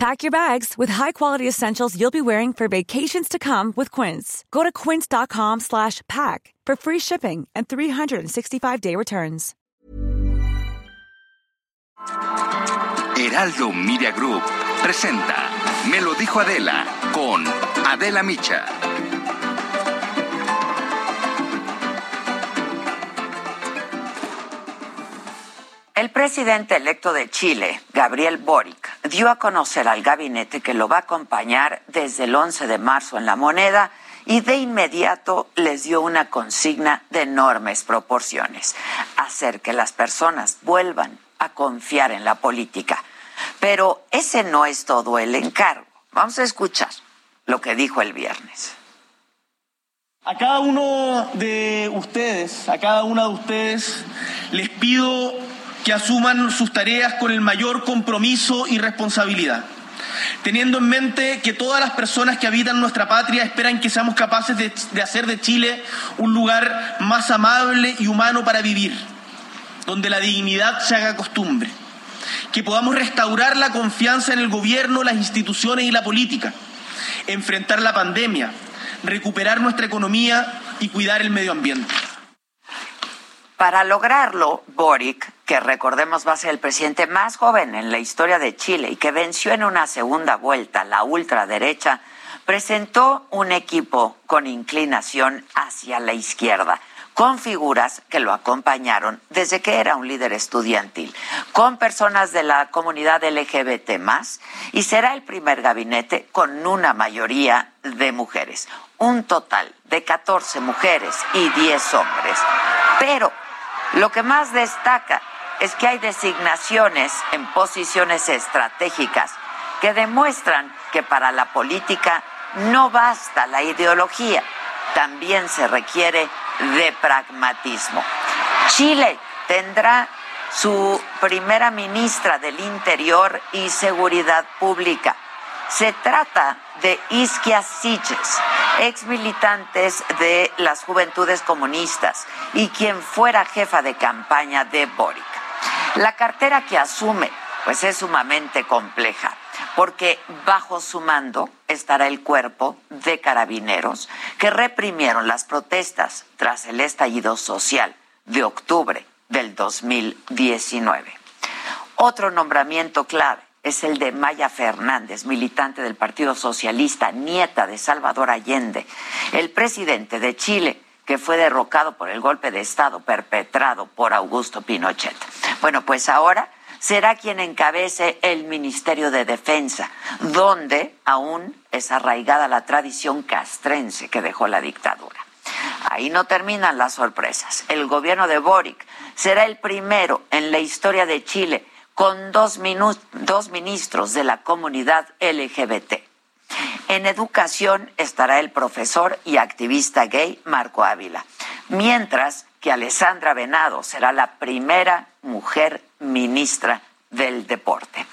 Pack your bags with high-quality essentials you'll be wearing for vacations to come with Quince. Go to quince.com slash pack for free shipping and 365-day returns. Heraldo Media Group presenta Me lo dijo Adela con Adela Micha. El presidente electo de Chile, Gabriel Boric, dio a conocer al gabinete que lo va a acompañar desde el 11 de marzo en la moneda y de inmediato les dio una consigna de enormes proporciones, hacer que las personas vuelvan a confiar en la política. Pero ese no es todo el encargo. Vamos a escuchar lo que dijo el viernes. A cada uno de ustedes, a cada una de ustedes, les pido que asuman sus tareas con el mayor compromiso y responsabilidad, teniendo en mente que todas las personas que habitan nuestra patria esperan que seamos capaces de, de hacer de Chile un lugar más amable y humano para vivir, donde la dignidad se haga costumbre, que podamos restaurar la confianza en el gobierno, las instituciones y la política, enfrentar la pandemia, recuperar nuestra economía y cuidar el medio ambiente. Para lograrlo, Boric, que recordemos va a ser el presidente más joven en la historia de Chile y que venció en una segunda vuelta la ultraderecha, presentó un equipo con inclinación hacia la izquierda, con figuras que lo acompañaron desde que era un líder estudiantil, con personas de la comunidad LGBT más, y será el primer gabinete con una mayoría de mujeres, un total de 14 mujeres y 10 hombres. Pero lo que más destaca es que hay designaciones en posiciones estratégicas que demuestran que para la política no basta la ideología, también se requiere de pragmatismo. Chile tendrá su primera ministra del Interior y Seguridad Pública. Se trata de Isquia Siches, ex militantes de las Juventudes Comunistas y quien fuera jefa de campaña de Boric. La cartera que asume pues es sumamente compleja, porque bajo su mando estará el cuerpo de carabineros que reprimieron las protestas tras el estallido social de octubre del 2019. Otro nombramiento clave es el de Maya Fernández, militante del Partido Socialista, nieta de Salvador Allende, el presidente de Chile, que fue derrocado por el golpe de Estado perpetrado por Augusto Pinochet. Bueno, pues ahora será quien encabece el Ministerio de Defensa, donde aún es arraigada la tradición castrense que dejó la dictadura. Ahí no terminan las sorpresas. El gobierno de Boric será el primero en la historia de Chile con dos, dos ministros de la comunidad LGBT. En educación estará el profesor y activista gay Marco Ávila, mientras que Alessandra Venado será la primera mujer ministra del deporte.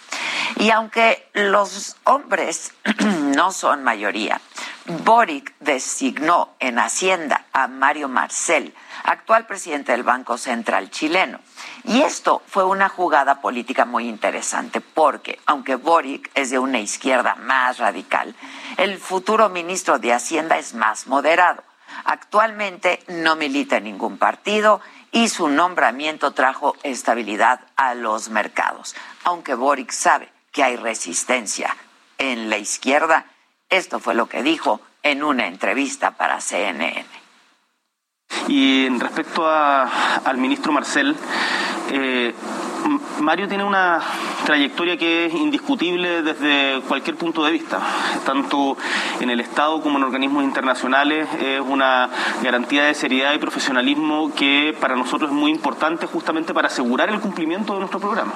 Y aunque los hombres no son mayoría, Boric designó en Hacienda a Mario Marcel, actual presidente del Banco Central chileno. Y esto fue una jugada política muy interesante porque, aunque Boric es de una izquierda más radical, el futuro ministro de Hacienda es más moderado. Actualmente no milita en ningún partido y su nombramiento trajo estabilidad a los mercados. Aunque Boric sabe que hay resistencia en la izquierda, esto fue lo que dijo en una entrevista para CNN. Y respecto al ministro Marcel, eh, Mario tiene una trayectoria que es indiscutible desde cualquier punto de vista, tanto en el Estado como en organismos internacionales. Es una garantía de seriedad y profesionalismo que para nosotros es muy importante justamente para asegurar el cumplimiento de nuestro programa.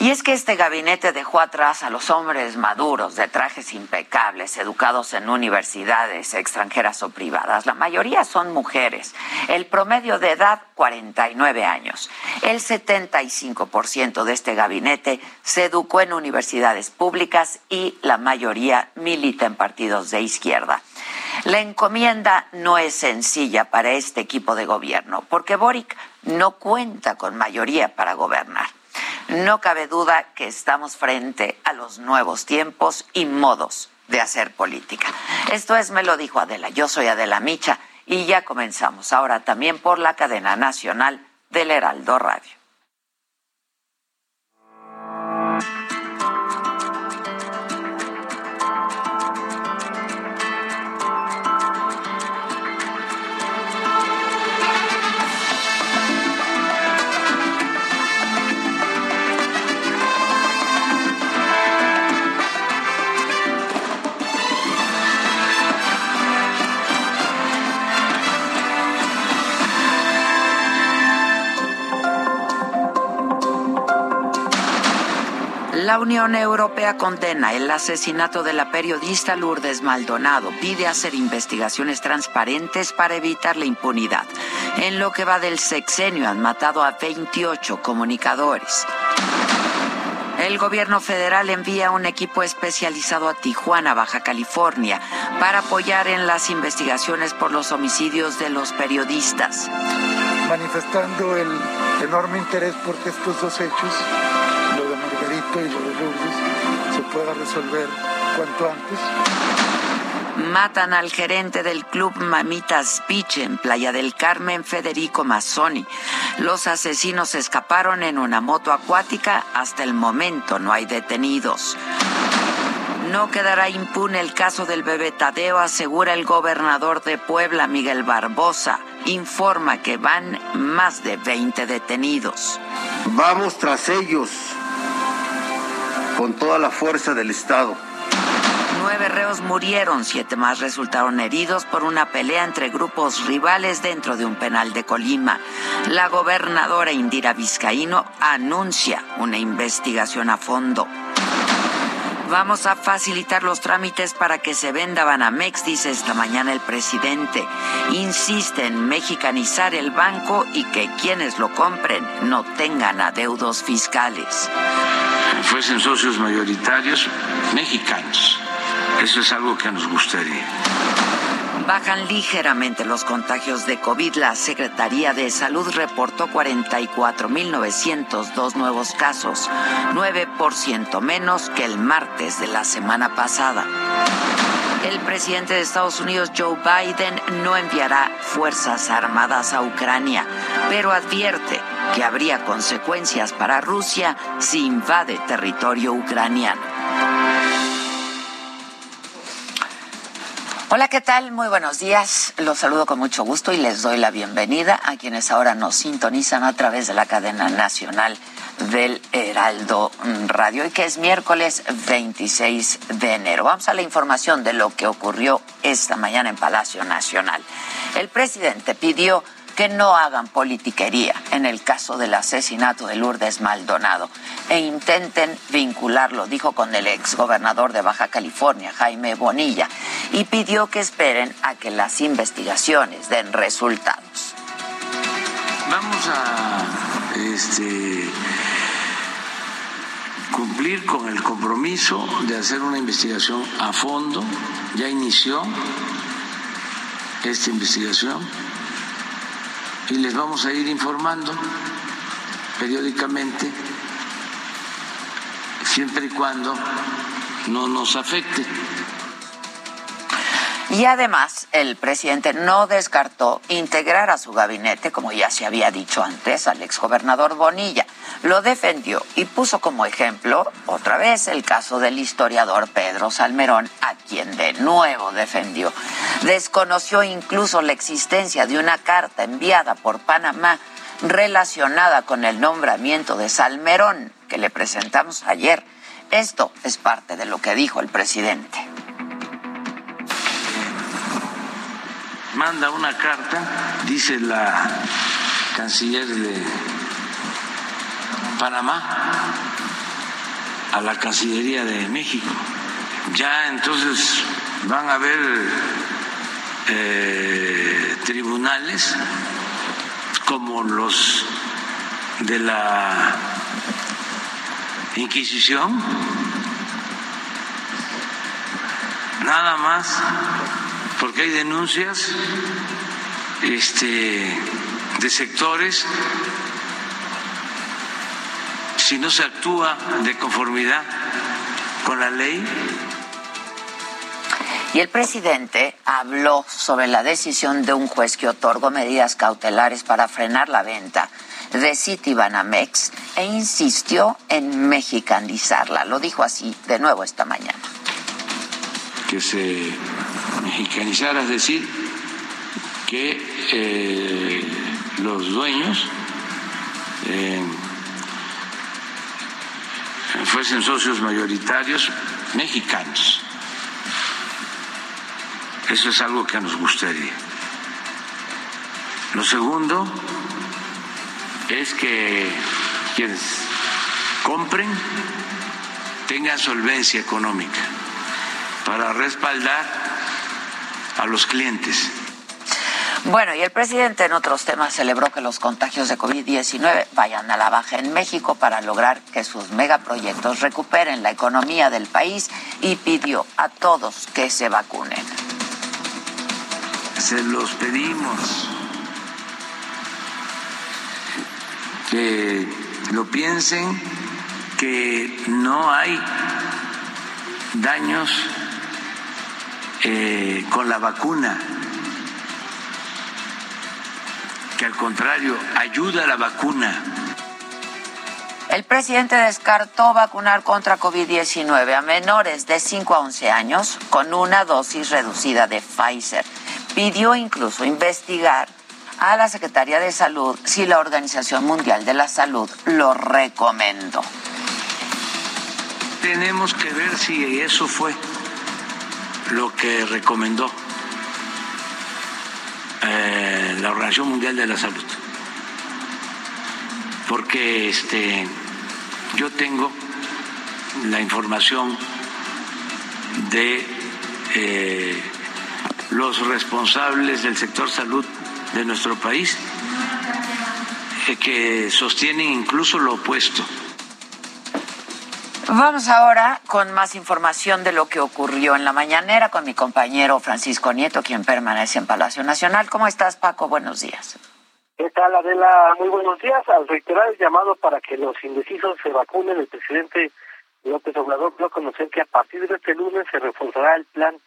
Y es que este gabinete dejó atrás a los hombres maduros de trajes impecables, educados en universidades extranjeras o privadas. La mayoría son mujeres. El promedio de edad, 49 años. El 75% de este gabinete se educó en universidades públicas y la mayoría milita en partidos de izquierda. La encomienda no es sencilla para este equipo de gobierno, porque Boric no cuenta con mayoría para gobernar. No cabe duda que estamos frente a los nuevos tiempos y modos de hacer política. Esto es, me lo dijo Adela, yo soy Adela Micha y ya comenzamos ahora también por la cadena nacional del Heraldo Radio. La Unión Europea condena el asesinato de la periodista Lourdes Maldonado. Pide hacer investigaciones transparentes para evitar la impunidad. En lo que va del sexenio han matado a 28 comunicadores. El gobierno federal envía un equipo especializado a Tijuana, Baja California, para apoyar en las investigaciones por los homicidios de los periodistas. Manifestando el enorme interés por estos dos hechos, y lo de Lourdes se pueda resolver cuanto antes. Matan al gerente del club Mamitas Beach en Playa del Carmen, Federico Mazzoni. Los asesinos escaparon en una moto acuática. Hasta el momento no hay detenidos. No quedará impune el caso del bebé Tadeo, asegura el gobernador de Puebla, Miguel Barbosa. Informa que van más de 20 detenidos. Vamos tras ellos con toda la fuerza del Estado. Nueve reos murieron, siete más resultaron heridos por una pelea entre grupos rivales dentro de un penal de Colima. La gobernadora Indira Vizcaíno anuncia una investigación a fondo. Vamos a facilitar los trámites para que se venda Banamex, dice esta mañana el presidente. Insiste en mexicanizar el banco y que quienes lo compren no tengan adeudos fiscales fuesen socios mayoritarios mexicanos. Eso es algo que nos gustaría. Bajan ligeramente los contagios de COVID. La Secretaría de Salud reportó 44.902 nuevos casos, 9% menos que el martes de la semana pasada. El presidente de Estados Unidos, Joe Biden, no enviará fuerzas armadas a Ucrania, pero advierte que habría consecuencias para Rusia si invade territorio ucraniano. Hola, ¿qué tal? Muy buenos días. Los saludo con mucho gusto y les doy la bienvenida a quienes ahora nos sintonizan a través de la cadena nacional del Heraldo Radio y que es miércoles 26 de enero. Vamos a la información de lo que ocurrió esta mañana en Palacio Nacional. El presidente pidió que no hagan politiquería en el caso del asesinato de Lourdes Maldonado e intenten vincularlo, dijo con el exgobernador de Baja California, Jaime Bonilla, y pidió que esperen a que las investigaciones den resultados. Vamos a este, cumplir con el compromiso de hacer una investigación a fondo. Ya inició esta investigación y les vamos a ir informando periódicamente, siempre y cuando no nos afecte. Y además, el presidente no descartó integrar a su gabinete, como ya se había dicho antes, al exgobernador Bonilla. Lo defendió y puso como ejemplo, otra vez, el caso del historiador Pedro Salmerón, a quien de nuevo defendió. Desconoció incluso la existencia de una carta enviada por Panamá relacionada con el nombramiento de Salmerón, que le presentamos ayer. Esto es parte de lo que dijo el presidente. Manda una carta, dice la canciller de Panamá, a la Cancillería de México. Ya entonces van a haber eh, tribunales como los de la Inquisición, nada más porque hay denuncias este, de sectores si no se actúa de conformidad con la ley. Y el presidente habló sobre la decisión de un juez que otorgó medidas cautelares para frenar la venta de Citibanamex e insistió en mexicanizarla. Lo dijo así de nuevo esta mañana. Que se mexicanizara, es decir, que eh, los dueños eh, fuesen socios mayoritarios mexicanos. Eso es algo que nos gustaría. Lo segundo es que quienes compren tengan solvencia económica para respaldar a los clientes. Bueno, y el presidente en otros temas celebró que los contagios de COVID-19 vayan a la baja en México para lograr que sus megaproyectos recuperen la economía del país y pidió a todos que se vacunen. Se los pedimos que lo piensen, que no hay daños eh, con la vacuna, que al contrario ayuda a la vacuna. El presidente descartó vacunar contra COVID-19 a menores de 5 a 11 años con una dosis reducida de Pfizer. Pidió incluso investigar a la Secretaría de Salud si la Organización Mundial de la Salud lo recomendó. Tenemos que ver si eso fue lo que recomendó eh, la Organización Mundial de la Salud. Porque este, yo tengo la información de eh, los responsables del sector salud de nuestro país eh, que sostienen incluso lo opuesto. Vamos ahora con más información de lo que ocurrió en la mañanera con mi compañero Francisco Nieto, quien permanece en Palacio Nacional. ¿Cómo estás, Paco? Buenos días. ¿Qué tal, Adela? Muy buenos días. Al reiterar el llamado para que los indecisos se vacunen, el presidente López Obrador dio a conocer que a partir de este lunes se reforzará el plan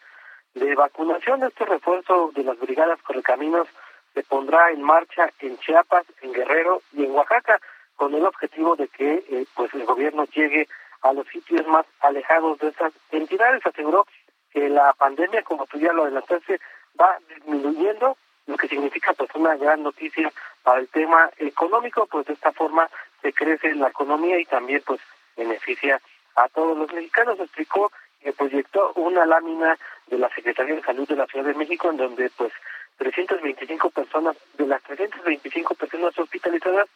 de vacunación. Este refuerzo de las brigadas correcaminos se pondrá en marcha en Chiapas, en Guerrero y en Oaxaca, con el objetivo de que eh, pues el gobierno llegue a los sitios más alejados de estas entidades. Aseguró que la pandemia, como tú ya lo adelantaste, va disminuyendo, lo que significa pues una gran noticia para el tema económico, pues de esta forma se crece la economía y también pues beneficia a todos los mexicanos. Explicó que proyectó una lámina de la Secretaría de Salud de la Ciudad de México en donde pues 325 personas, de las 325 personas hospitalizadas,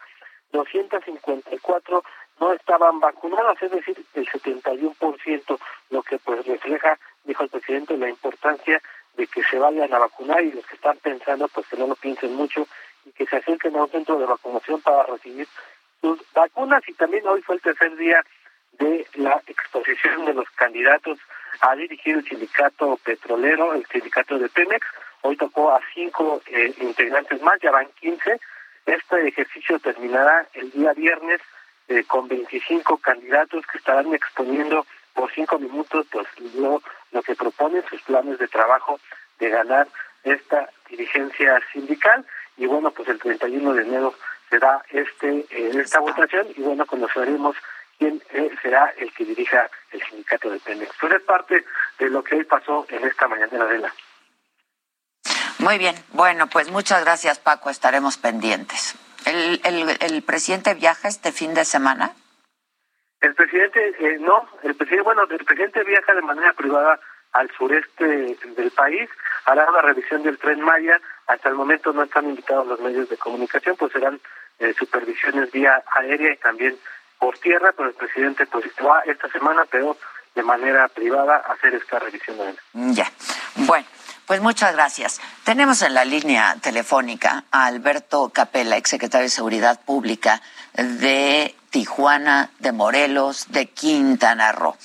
254 no estaban vacunadas, es decir, el 71%, lo que pues refleja, dijo el presidente, la importancia de que se vayan a vacunar y los que están pensando, pues que no lo piensen mucho y que se acerquen a un centro de vacunación para recibir sus vacunas. Y también hoy fue el tercer día de la exposición de los candidatos a dirigir el sindicato petrolero, el sindicato de Pemex. Hoy tocó a cinco eh, integrantes más, ya van 15. Este ejercicio terminará el día viernes eh, con 25 candidatos que estarán exponiendo por cinco minutos pues, lo, lo que proponen sus planes de trabajo de ganar esta dirigencia sindical. Y bueno, pues el 31 de enero será este eh, esta votación y bueno, conoceremos quién eh, será el que dirija el sindicato de Pemex. Pues es parte de lo que hoy pasó en esta mañana de la muy bien, bueno, pues muchas gracias Paco, estaremos pendientes. ¿El, el, el presidente viaja este fin de semana? El presidente, eh, no, el presidente, bueno, el presidente viaja de manera privada al sureste del país, hará una revisión del tren Maya, hasta el momento no están invitados los medios de comunicación, pues serán eh, supervisiones vía aérea y también por tierra, pero el presidente pues va esta semana, pero de manera privada, a hacer esta revisión. Ya. Bueno. Pues muchas gracias. Tenemos en la línea telefónica a Alberto Capella, exsecretario de Seguridad Pública de Tijuana, de Morelos, de Quintana Roo.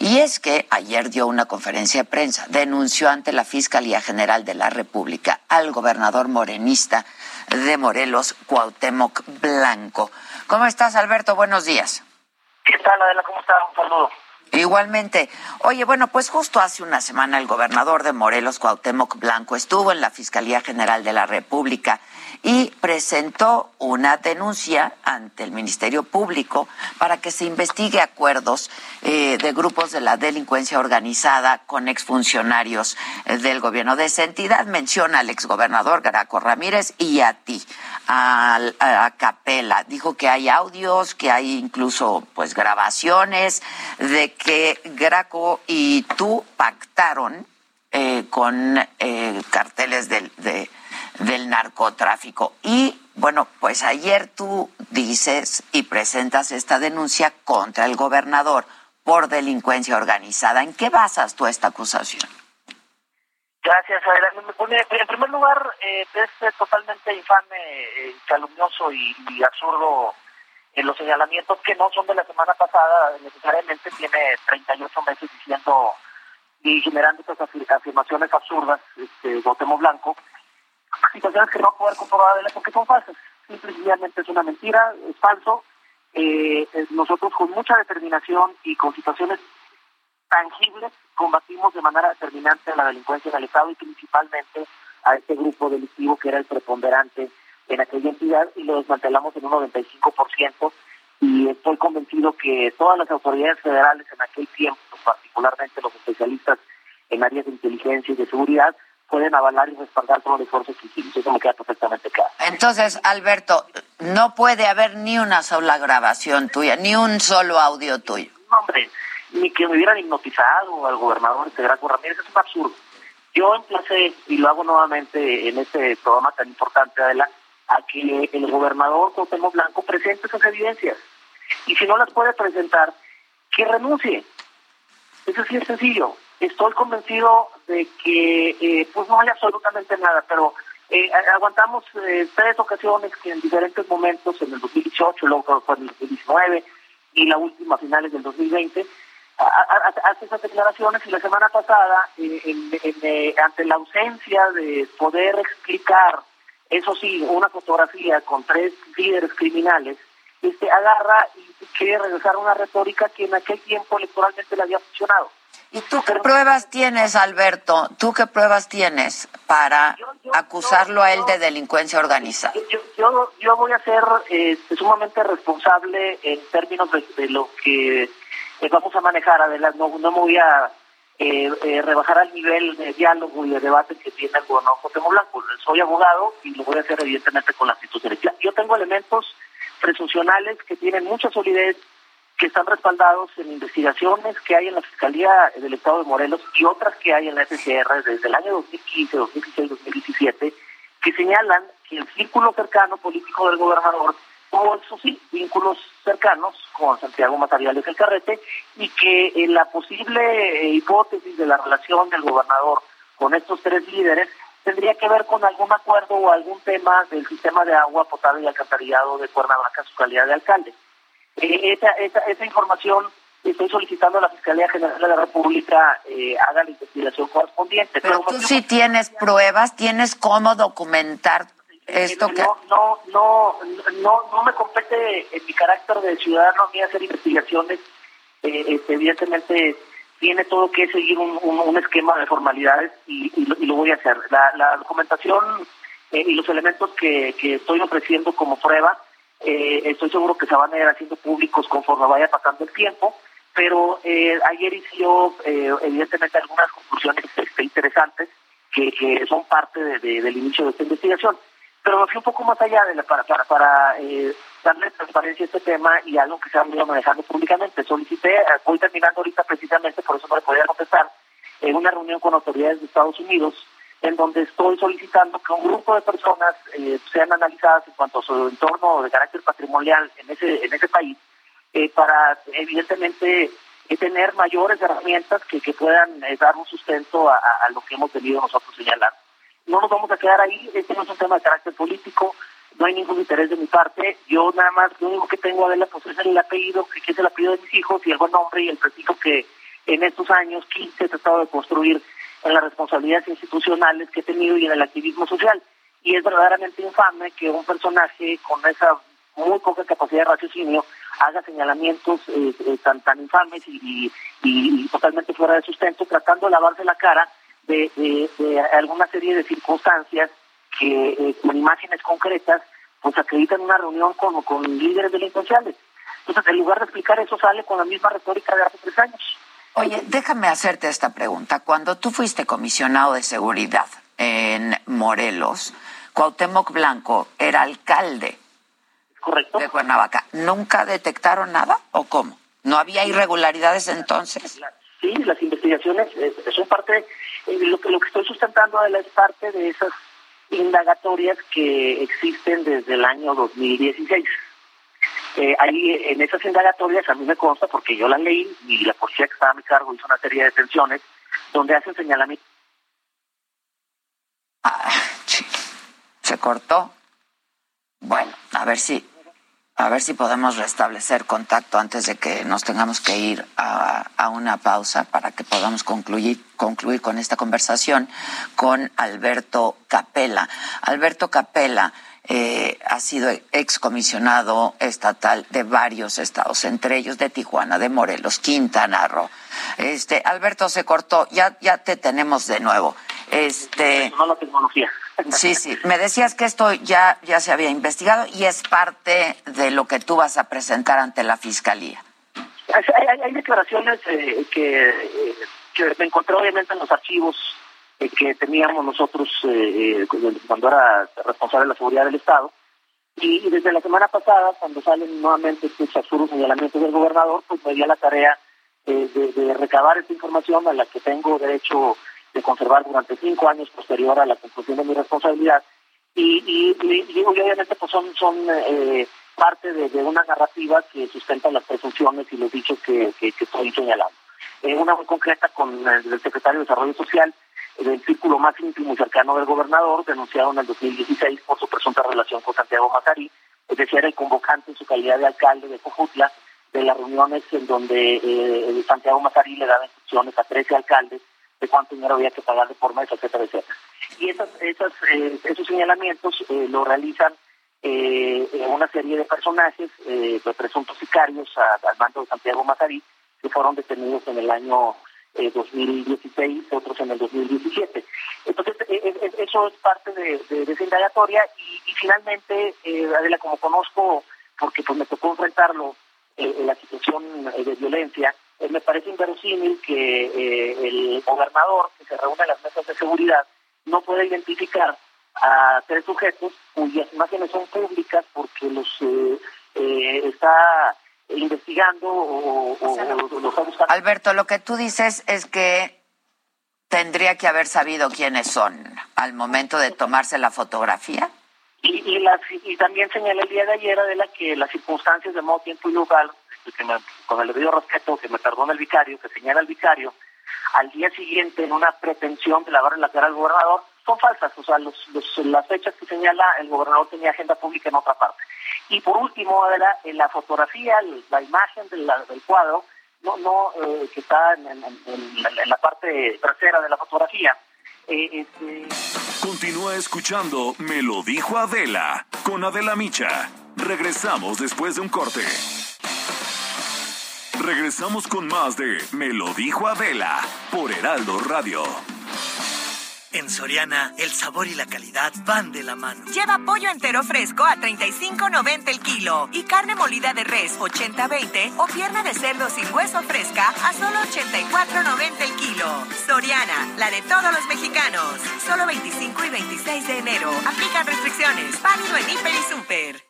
Y es que ayer dio una conferencia de prensa, denunció ante la Fiscalía General de la República al gobernador morenista de Morelos, Cuauhtémoc Blanco. ¿Cómo estás, Alberto? Buenos días. ¿Qué tal, Adela? ¿Cómo estás? Un saludo. Igualmente. Oye, bueno, pues justo hace una semana el gobernador de Morelos, Cuauhtémoc Blanco, estuvo en la Fiscalía General de la República y presentó una denuncia ante el Ministerio Público para que se investigue acuerdos eh, de grupos de la delincuencia organizada con exfuncionarios eh, del gobierno de esa entidad. Menciona al exgobernador Graco Ramírez y a ti, a, a Capela. Dijo que hay audios, que hay incluso pues grabaciones de que Graco y tú pactaron eh, con eh, carteles del, del narcotráfico. Y bueno, pues ayer tú dices y presentas esta denuncia contra el gobernador por delincuencia organizada. ¿En qué basas tú esta acusación? Gracias, En primer lugar, eh, es totalmente infame, calumnioso y, absurdo en los señalamientos que no son de la semana pasada, necesariamente tiene 38 meses diciendo y generando estas afirmaciones absurdas, este, votemos blanco, situaciones que no poder comprobar porque son falsas. Simplemente es una mentira, es falso. Eh, nosotros con mucha determinación y con situaciones tangibles combatimos de manera determinante la delincuencia en el Estado y principalmente a este grupo delictivo que era el preponderante en aquella entidad y lo desmantelamos en un 95% y estoy convencido que todas las autoridades federales en aquel tiempo, particularmente los especialistas en áreas de inteligencia y de seguridad, pueden avalar y respaldar todo el esfuerzo que hicimos. Eso me queda perfectamente claro. Entonces, Alberto, no puede haber ni una sola grabación tuya, ni un solo audio tuyo. No, hombre, ni que me hubieran hipnotizado al gobernador Graco Ramírez, es un absurdo. Yo emplacé, y lo hago nuevamente en este programa tan importante, adelante, a que el gobernador Cuauhtémoc Blanco presente esas evidencias. Y si no las puede presentar, que renuncie. Eso sí es sencillo. Estoy convencido de que eh, pues no hay absolutamente nada, pero eh, aguantamos eh, tres ocasiones que en diferentes momentos, en el 2018, luego fue en el 2019 y la última a finales del 2020, hace esas declaraciones y la semana pasada, ante la ausencia de poder explicar eso sí, una fotografía con tres líderes criminales, este agarra y quiere regresar a una retórica que en aquel tiempo electoralmente le había funcionado. ¿Y tú qué pruebas tienes, Alberto? ¿Tú qué pruebas tienes para acusarlo a él de delincuencia organizada? Yo, yo, voy a ser este, sumamente responsable en términos de, lo que vamos a manejar. Adelante, no, no me voy a eh, eh, rebajar al nivel de diálogo y de debate que tiene el gobernador José Blanco. Soy abogado y lo voy a hacer evidentemente con la actitud. Yo tengo elementos presuncionales que tienen mucha solidez, que están respaldados en investigaciones que hay en la Fiscalía del Estado de Morelos y otras que hay en la FCR desde el año 2015, 2016, 2017, que señalan que el círculo cercano político del gobernador tuvo, eso sí, vínculos cercanos con Santiago Matariales el Carrete y que en la posible eh, hipótesis de la relación del gobernador con estos tres líderes tendría que ver con algún acuerdo o algún tema del sistema de agua potable y alcantarillado de Cuernavaca, su calidad de alcalde. Eh, esa, esa, esa información estoy solicitando a la Fiscalía General de la República eh, haga la investigación correspondiente. Pero, tú sí tienes pruebas, tienes cómo documentar esto que... no, no, no, no, me compete en mi carácter de ciudadano ni hacer investigaciones. Eh, este, evidentemente tiene todo que seguir un, un, esquema de formalidades y, y, lo, voy a hacer. La, la documentación eh, y los elementos que, que estoy ofreciendo como prueba, eh, estoy seguro que se van a ir haciendo públicos conforme vaya pasando el tiempo, pero ayer hice yo evidentemente algunas conclusiones este, interesantes que, que son parte de, del inicio de esta investigación pero me fui un poco más allá de la, para, para, para eh, darle transparencia a este tema y algo que se ha venido manejando públicamente. Solicité, eh, voy terminando ahorita precisamente, por eso no le podía contestar, en una reunión con autoridades de Estados Unidos, en donde estoy solicitando que un grupo de personas eh, sean analizadas en cuanto a su entorno de carácter patrimonial en ese, en ese país para evidentemente tener mayores herramientas que, que puedan dar un sustento a, lo que hemos venido nosotros señalar. No nos vamos a quedar ahí, este no es un tema de carácter político, no hay ningún interés de mi parte, yo nada más lo único que tengo a ver pues es el apellido, que es el apellido de mis hijos y el buen nombre y el prestigio que en estos años 15 he tratado de construir en las responsabilidades institucionales que he tenido y en el activismo social. Y es verdaderamente infame que un personaje con esa muy poca capacidad de raciocinio haga señalamientos eh, eh, tan tan infames y, totalmente fuera de sustento, tratando de lavarse la cara de, alguna serie de circunstancias que eh, con imágenes concretas pues acreditan una reunión con, con líderes delincuenciales. Entonces, en lugar de explicar eso, sale con la misma retórica de hace tres años. Oye, déjame hacerte esta pregunta. Cuando tú fuiste comisionado de seguridad en Morelos, Cuauhtémoc Blanco era alcalde Correcto. de Cuernavaca. ¿Nunca detectaron nada o cómo? ¿No había irregularidades entonces? Sí, las investigaciones eh, son parte, lo, que, lo que estoy sustentando es parte de esas indagatorias que existen desde el año 2016. Eh, ahí en esas indagatorias a mí me consta, porque yo las leí y la policía que estaba a mi cargo hizo una serie de detenciones donde hacen señalamiento. Ah, se cortó. Bueno, a ver si a ver si podemos restablecer contacto antes de que nos tengamos que ir a, a, una pausa para que podamos concluir, concluir con esta conversación con Alberto Capella. Alberto Capella eh, ha sido excomisionado estatal de varios estados, entre ellos de Tijuana, de Morelos, Quintana Roo. Este, Alberto se cortó, ya, ya te tenemos de nuevo. Este, no la tecnología. Sí, sí. Me decías que esto ya, ya se había investigado y es parte de lo que tú vas a presentar ante la fiscalía. Hay, declaraciones eh, que, eh, que me encontré obviamente en los archivos eh, que teníamos nosotros eh, eh, cuando era responsable de la seguridad del Estado. Y, desde la semana pasada, cuando salen nuevamente estos absurdos señalamientos del gobernador, pues me di a la tarea de, recabar esta información a la que tengo derecho de conservar durante cinco años posterior a la conclusión de mi responsabilidad. Y, y, obviamente pues son, son parte de, una narrativa que sustenta las presunciones y los dichos que, estoy señalando. una muy concreta con el secretario de Desarrollo Social, del círculo más íntimo y cercano del gobernador, denunciado en el 2016 por su presunta relación con Santiago Mazari, es decir, era el convocante en su calidad de alcalde de Cojutla, de las reuniones en donde eh, Santiago Mazari le daba instrucciones a 13 alcaldes de cuánto dinero había que pagar de forma, etcétera, etcétera. Y esas, eh, esos señalamientos eh, lo realizan una serie de personajes, de presuntos sicarios al mando de Santiago Mazari, que fueron detenidos en el año 2016, eh, otros en el 2017. Entonces, eso es parte de, de, esa indagatoria y, finalmente, eh, Adela, como conozco, porque pues me tocó enfrentarlo eh, en la situación de violencia, me parece inverosímil que el gobernador que se reúne en las mesas de seguridad no pueda identificar a tres sujetos cuyas imágenes son públicas porque los está investigando o, lo está buscando. Alberto, lo que tú dices es que tendría que haber sabido quiénes son al momento de tomarse la fotografía. Y, y, y también señalé el día de ayer de la que las circunstancias de modo, tiempo y lugar, que con el debido respeto que me perdona el vicario, que señala el vicario, al día siguiente en una pretensión de lavarle la cara al gobernador, son falsas. O sea, los, las fechas que señala el gobernador tenía agenda pública en otra parte. Y por último, en la fotografía, la imagen del cuadro, no, no eh, que está en, la parte trasera de la fotografía. Eh, este... Continúa escuchando Me lo dijo Adela con Adela Micha. Regresamos después de un corte. Regresamos con más de Me lo dijo Adela por Heraldo Radio. En Soriana, el sabor y la calidad van de la mano. Lleva pollo entero fresco a 35.90 el kilo y carne molida de res 80-20 o pierna de cerdo sin hueso fresca a solo 84.90 el kilo. Soriana, la de todos los mexicanos. Solo 25 y 26 de enero. Aplican restricciones. Válido en Hiper y Super.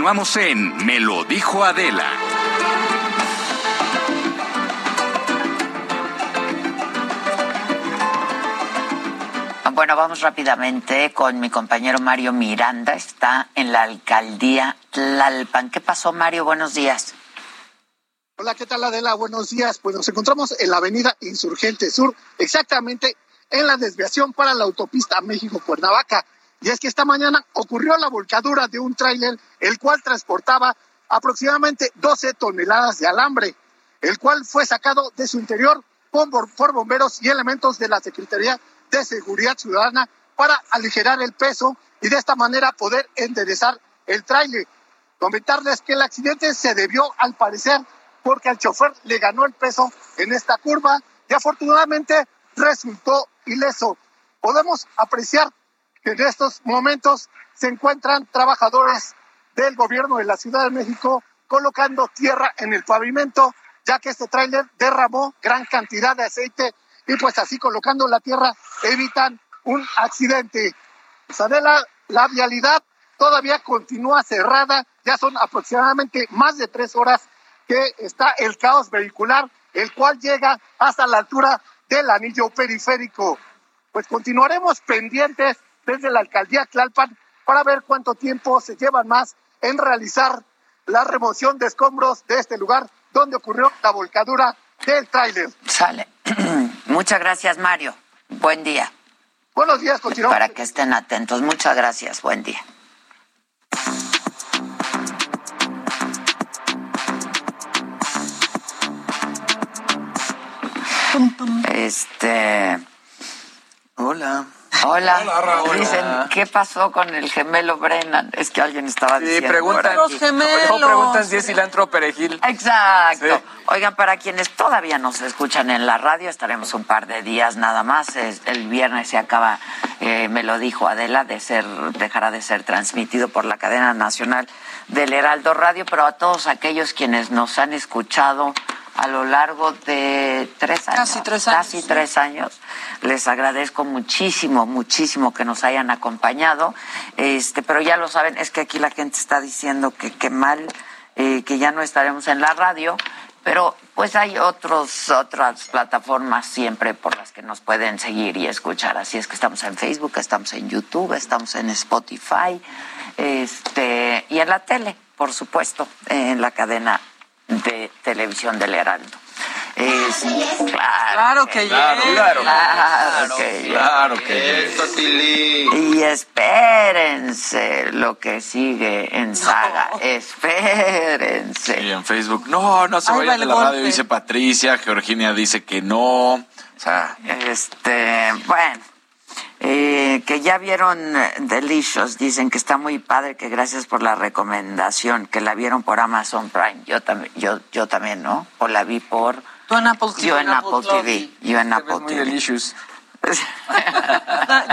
Continuamos en Me lo dijo Adela. Bueno, vamos rápidamente con mi compañero Mario Miranda. Está en la alcaldía Tlalpan. ¿Qué pasó, Mario? Buenos días. Hola, ¿qué tal Adela? Buenos días. Pues nos encontramos en la avenida Insurgente Sur, exactamente en la desviación para la autopista México-Cuernavaca. Y es que esta mañana ocurrió la volcadura de un tráiler, el cual transportaba aproximadamente 12 toneladas de alambre, el cual fue sacado de su interior por bomberos y elementos de la Secretaría de Seguridad Ciudadana para aligerar el peso y de esta manera poder enderezar el tráiler. Comentarles que el accidente se debió al parecer porque al chofer le ganó el peso en esta curva y afortunadamente resultó ileso. Podemos apreciar que en estos momentos se encuentran trabajadores del gobierno de la Ciudad de México colocando tierra en el pavimento, ya que este tráiler derramó gran cantidad de aceite y pues así colocando la tierra evitan un accidente. Sadela, la vialidad todavía continúa cerrada, ya son aproximadamente más de tres horas que está el caos vehicular, el cual llega hasta la altura del anillo periférico. Pues continuaremos pendientes desde la alcaldía Tlalpan para ver cuánto tiempo se llevan más en realizar la remoción de escombros de este lugar donde ocurrió la volcadura del tráiler. Sale. Muchas gracias, Mario. Buen día. Buenos días, continuamos. Para que estén atentos. Muchas gracias. Buen día. Este. Hola. Hola. Dicen, ¿qué pasó con el gemelo Brennan? Es que alguien estaba Sí, diciendo. preguntan. Los No, preguntan si es cilantro o perejil. Exacto. Sí. Oigan, para quienes todavía nos escuchan en la radio, estaremos un par de días nada más. Es- El viernes se acaba, eh, me lo dijo Adela, de ser, dejará de ser transmitido por la cadena nacional del Heraldo Radio, pero a todos aquellos quienes nos han escuchado a lo largo de tres años. Casi tres años, Casi tres años. Les agradezco muchísimo, muchísimo que nos hayan acompañado. Este, pero ya lo saben, es que aquí la gente está diciendo que qué mal, eh, que ya no estaremos en la radio, pero pues hay otros, otras plataformas siempre por las que nos pueden seguir y escuchar. Así es que estamos en Facebook, estamos en YouTube, estamos en Spotify, este, y en la tele, por supuesto, en la cadena de televisión del Heraldo. Es, claro, Claro que Claro, claro. Claro que Claro que Tili. y espérense lo que sigue en saga. Espérense. Y en Facebook, no, no se va vayan el de la radio, dice Patricia, Georgina dice que no. O sea, Este, bueno, eh, que ya vieron eh, Delicious, dicen que está muy padre, que gracias por la recomendación, que la vieron por Amazon Prime. Yo también, yo, yo también, ¿no? O la vi por Tú en Apple TV. yo en Apple TV, yo en Te ves Apple muy TV. delicious.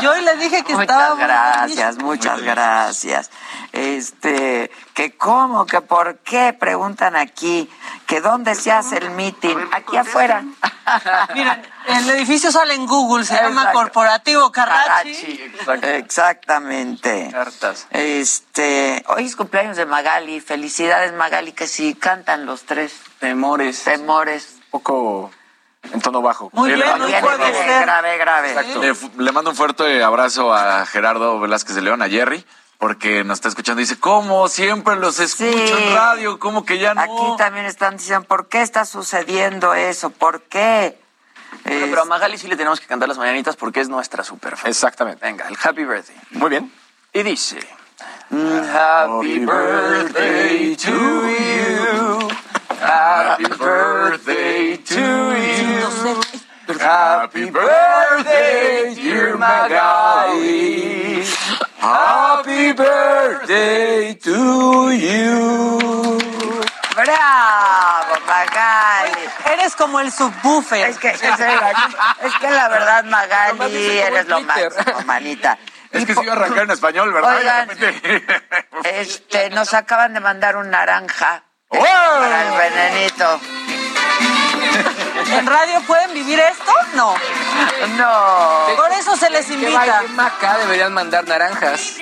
Yo hoy le dije que Muchas estaba muy gracias, muchas gracias. Este, que cómo, que por qué, preguntan aquí, ¿Que dónde se hace el meeting? Aquí afuera. Miren, el edificio sale en Google, se llama. Corporativo Carrachi. Exactamente. Cartas. Este, hoy es cumpleaños de Magali. Felicidades, Magali, que sí cantan los tres. Temores. Temores. Un poco en tono bajo. Muy bien, no puede ser. Grave, grave. Le, fu- le mando un fuerte abrazo a Gerardo Velázquez de León, a Jerry, porque nos está escuchando. Dice, ¿cómo? Siempre los escucho Sí. en radio, ¿cómo que ya no? Aquí también están diciendo, ¿por qué está sucediendo eso? ¿Por qué? Bueno, pero a Magali sí le tenemos que cantar las mañanitas porque es nuestra super fan. Exactamente. Venga, el Happy Birthday. Muy bien. Y dice... Happy birthday to you. Happy birthday to you. Happy birthday, dear Magali. Happy birthday to you. ¡Bravo, Magali! Eres como el subwoofer. Es que, es, es que la verdad, Magali, eres lo máximo, manita. Es que se iba a arrancar en español, ¿verdad? Oigan. Este, nos acaban de mandar un naranja ¡Oh! para el venenito. ¿En radio pueden vivir esto? No. No. Por eso se les invita. baile Maca deberían mandar naranjas.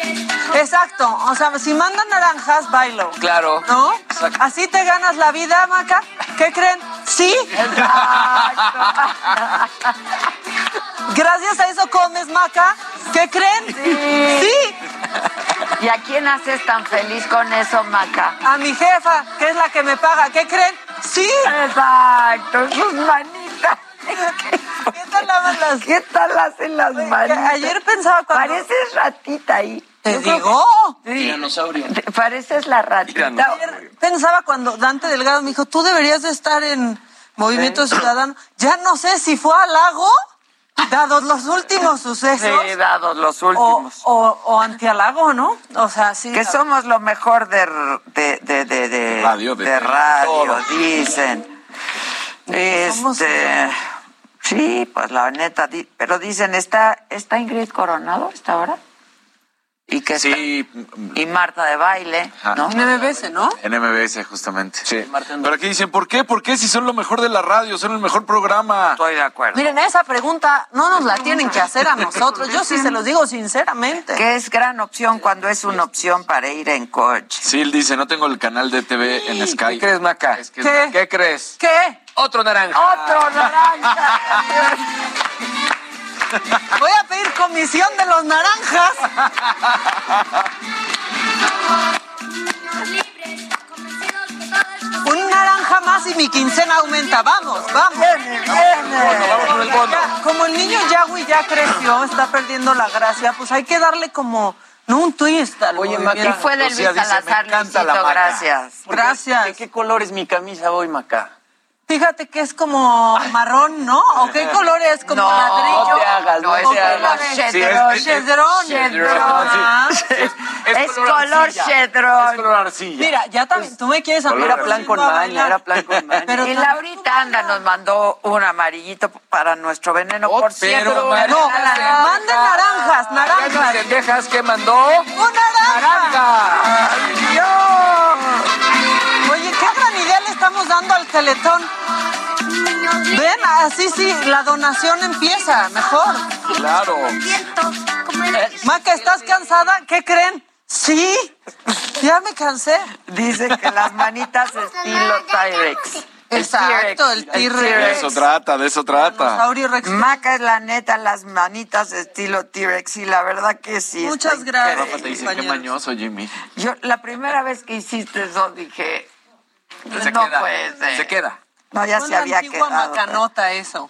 Exacto. O sea, si mandan naranjas, bailo. Claro. ¿No? Así te ganas la vida, Maca. ¿Qué creen? Sí. Gracias a eso comes, Maca. ¿Qué creen? Sí. ¿Y a quién haces tan feliz con eso, Maca? A mi jefa, que es la que me paga. ¿Qué creen? Sí. Exacto, sus manitas. ¿Qué tal lavan las? ¿Qué tal hacen las manitas? Ayer pensaba cuando... Pareces ratita ahí. Te digo. que- Sí. Tiranosaurio. Pareces la ratita. Ayer pensaba cuando Dante Delgado me dijo, tú deberías de estar en Movimiento Ciudadano. Ya no sé si fue halago, dados los últimos sucesos, Sí, dados los o, últimos. o, o antihalago, ¿no? O sea, sí. que somos lo mejor de, de, de, de, de Radio, de- de radio, todo. dicen. Este, sí, pues la neta, di- pero dicen, ¿está, está Ingrid Coronado esta ahora? Y que está- Sí, y Marta de baile, Ajá. ¿no? En MBS, ¿no? en MBS, justamente. Sí. Pero aquí dicen, ¿por qué? ¿Por qué si son lo mejor de la radio? Son el mejor programa. Estoy de acuerdo. Miren, esa pregunta no nos la tienen que hacer a nosotros. Yo sí se los digo sinceramente. Que es gran opción cuando es una opción para ir en coche. Sí, él dice, no tengo el canal de TV en Sky. ¿Qué crees, Maca? Es que- ¿Qué? ¿Qué crees? ¿Qué? Otro naranja. ¡Otro naranja! Voy a pedir comisión de los naranjas. Un naranja más y mi quincena aumenta. Vamos, vamos. vamos con el bono. Ya, Como el niño Yahweh ya creció, está perdiendo la gracia, pues hay que darle como, no un twist al Oye. Maca, Y fue de Luis Salazar, me encanta la Maca. gracias. Gracias. ¿De qué color es mi camisa hoy, Maca? Fíjate que es como marrón, ¿no? ¿O qué color es? ¿Como No, ladrillo? no te hagas, no ¿O te qué hagas. es? Sí, es- Chedrón. es- Chedrón. Chedrón. Es color chedrón. Es color arcilla. Mira, ya también, tú me quieres Era hablar plan con maña, era plan con maña. Pero y Laurita Anda nos mandó un amarillito para nuestro veneno. Oh, Por cierto, No, manden naranjas, naranjas. pendejas que mandó. ¡Un naranja! Oye, qué gran idea le estamos dando al teletón. Ven, así sí, la donación empieza, mejor. Claro. Maca, ¿estás cansada? ¿Qué creen? Sí, ya me cansé. Dice que las manitas estilo T-Rex. Exacto, el De T-Rex. eso trata, de eso trata. Dinosaurio Rex. Maca es la neta, las manitas estilo T-Rex y la verdad que sí. Muchas gracias. Rafa te dice, qué mañoso, Jimmy. Yo la primera vez que hiciste eso dije, Se no queda. puede ser. Se queda. No, ya Fue se la había antigua quedado. macanota eso.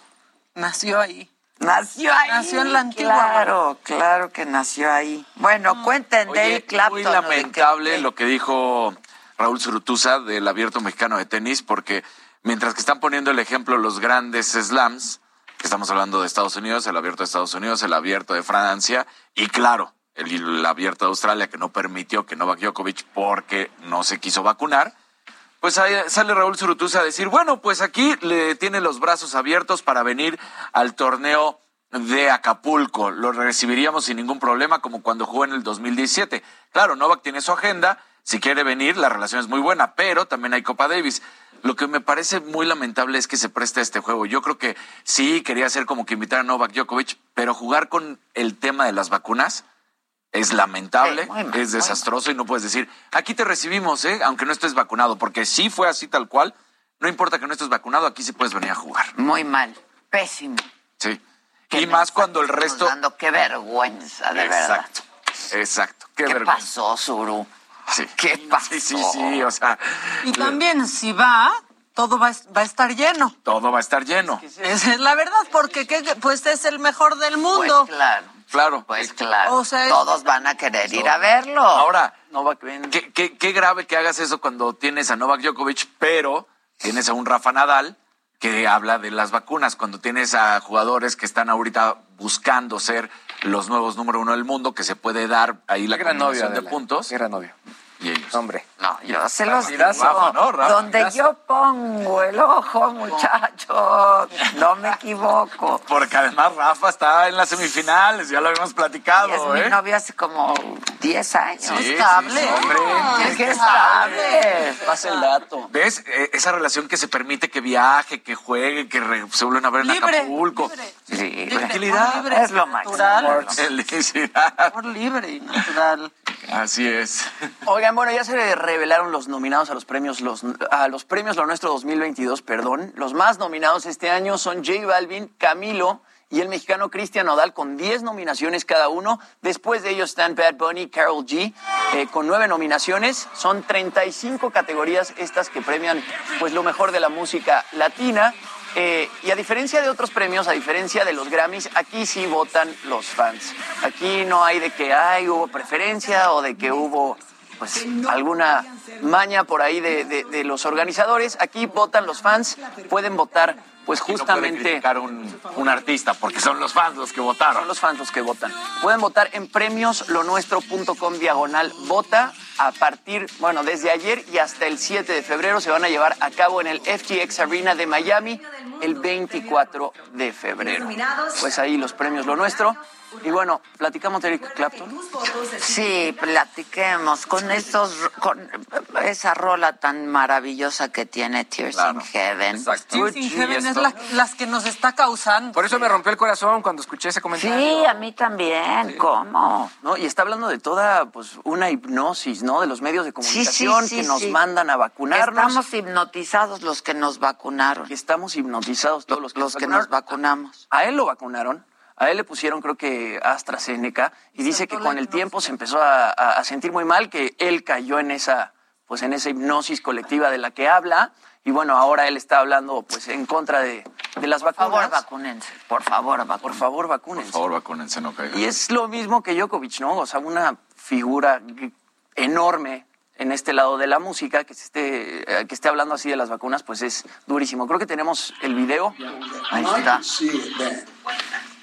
Nació ahí. Nació ahí. Nació en la antigua. Claro, claro que nació ahí. Bueno, cuenten de Clapton. muy lamentable que- lo que dijo Raúl Zurutuza del Abierto Mexicano de Tenis, porque mientras que están poniendo el ejemplo los grandes slams, que estamos hablando de Estados Unidos, el Abierto de Estados Unidos, el Abierto de Francia, y claro, el, el Abierto de Australia que no permitió que Novak Djokovic porque no se quiso vacunar, pues ahí sale Raúl Zurutuza a decir, bueno, pues aquí le tiene los brazos abiertos para venir al torneo de Acapulco. Lo recibiríamos sin ningún problema como cuando jugó en el 2017. Claro, Novak tiene su agenda, si quiere venir, la relación es muy buena, pero también hay Copa Davis. Lo que me parece muy lamentable es que se preste a este juego. Yo creo que sí quería hacer como que invitar a Novak Djokovic, pero jugar con el tema de las vacunas es lamentable, Sí, es desastroso y no puedes decir, aquí te recibimos, ¿eh? aunque no estés vacunado, porque si fue así tal cual, no importa que no estés vacunado, aquí sí puedes venir a jugar. Muy mal, pésimo. Sí. Y más cuando el resto... Dando qué vergüenza, de verdad. Exacto, exacto. Qué, ¿Qué vergüenza. pasó, Zuru? Sí. ¿Qué pasó? Sí, sí, sí, o sea, Y también, si va, todo va, a- va a estar lleno. todo va a estar lleno. Es la verdad, porque ¿qué- pues es el mejor del mundo. Pues claro, Claro. pues claro. O sea, Todos van a querer ir a verlo. Ahora, Novak, ven. qué, qué- qué grave que hagas eso cuando tienes a Novak Djokovic, pero tienes a un Rafa Nadal que habla de las vacunas, cuando tienes a jugadores que están ahorita buscando ser los nuevos número uno del mundo, que se puede dar ahí la gran combinación de Adela. puntos. Qué gran novio. Y ellos. Hombre. No, yo se los digo. Partidazo, ¿no, Rafa? Donde yo pongo el ojo, muchachos, no me equivoco. Porque además Rafa está en las semifinales, ya lo habíamos Y es platicado, mi ¿eh? novio hace como 10 años. Sí, estable. sí, hombre. Es que estable. Pasa el dato. ¿Ves? Eh, esa relación que se permite que viaje, que juegue, que re- se vuelven a ver en Libre, Acapulco. libre. Sí, Libre, Tranquilidad. libre, Es lo máximo. natural. Felicidad. Amor libre y natural. Así es. Oigan, bueno, ya se revelaron los nominados a los premios los, a los premios Lo Nuestro 2022, perdón. Los más nominados este año son J Balvin, Camilo y el mexicano Cristian Nodal con 10 nominaciones cada uno. Después de ellos están Bad Bunny, Carol G eh, con 9 nominaciones. Son 35 categorías estas que premian pues lo mejor de la música latina. Eh, y a diferencia de otros premios, a diferencia de los Grammys, aquí sí votan los fans. Aquí no hay de que ay, hubo preferencia o de que hubo pues alguna maña por ahí de, de- de los organizadores. Aquí votan los fans, pueden votar pues no puede justamente... criticar un, un artista, porque son los fans los que Son votaron. los fans los que votan. Pueden votar en premioslonuestro.com diagonal vota. A partir, bueno, desde ayer y hasta el 7 de febrero se van a llevar a cabo en el FTX Arena de Miami el 24 de febrero. Pues ahí los premios Lo Nuestro. Y bueno, platicamos de Eric Clapton. Sí, platiquemos con estos, con esa rola tan maravillosa que tiene Tears in Heaven. Tears in Heaven es la- las que nos está causando. Por eso me rompió el corazón cuando escuché ese comentario. Sí, a mí también. ¿Cómo? ¿no? Y está hablando de toda pues una hipnosis, ¿no? De los medios de Sí, sí, comunicación sí, que nos mandan a vacunarnos. Estamos hipnotizados los que nos vacunaron. estamos hipnotizados todos los que, Los nos que nos vacunaron. vacunamos. A él lo vacunaron, a él le pusieron creo que AstraZeneca y dice que con el tiempo se empezó a, a- a sentir muy mal, que él cayó en esa pues en esa hipnosis colectiva de la que habla y bueno, ahora él está hablando pues en contra de, de las Por vacunas. favor, vacúnense. Por favor, vacúnense. Por favor, Por vacúnense. favor, vacúnense, no caigan. Y es lo mismo que Djokovic, ¿no? O sea, una figura enorme en este lado de la música, que, se esté, eh, que esté hablando así de las vacunas, pues es durísimo. Creo que tenemos el video. Ahí está. could see it then.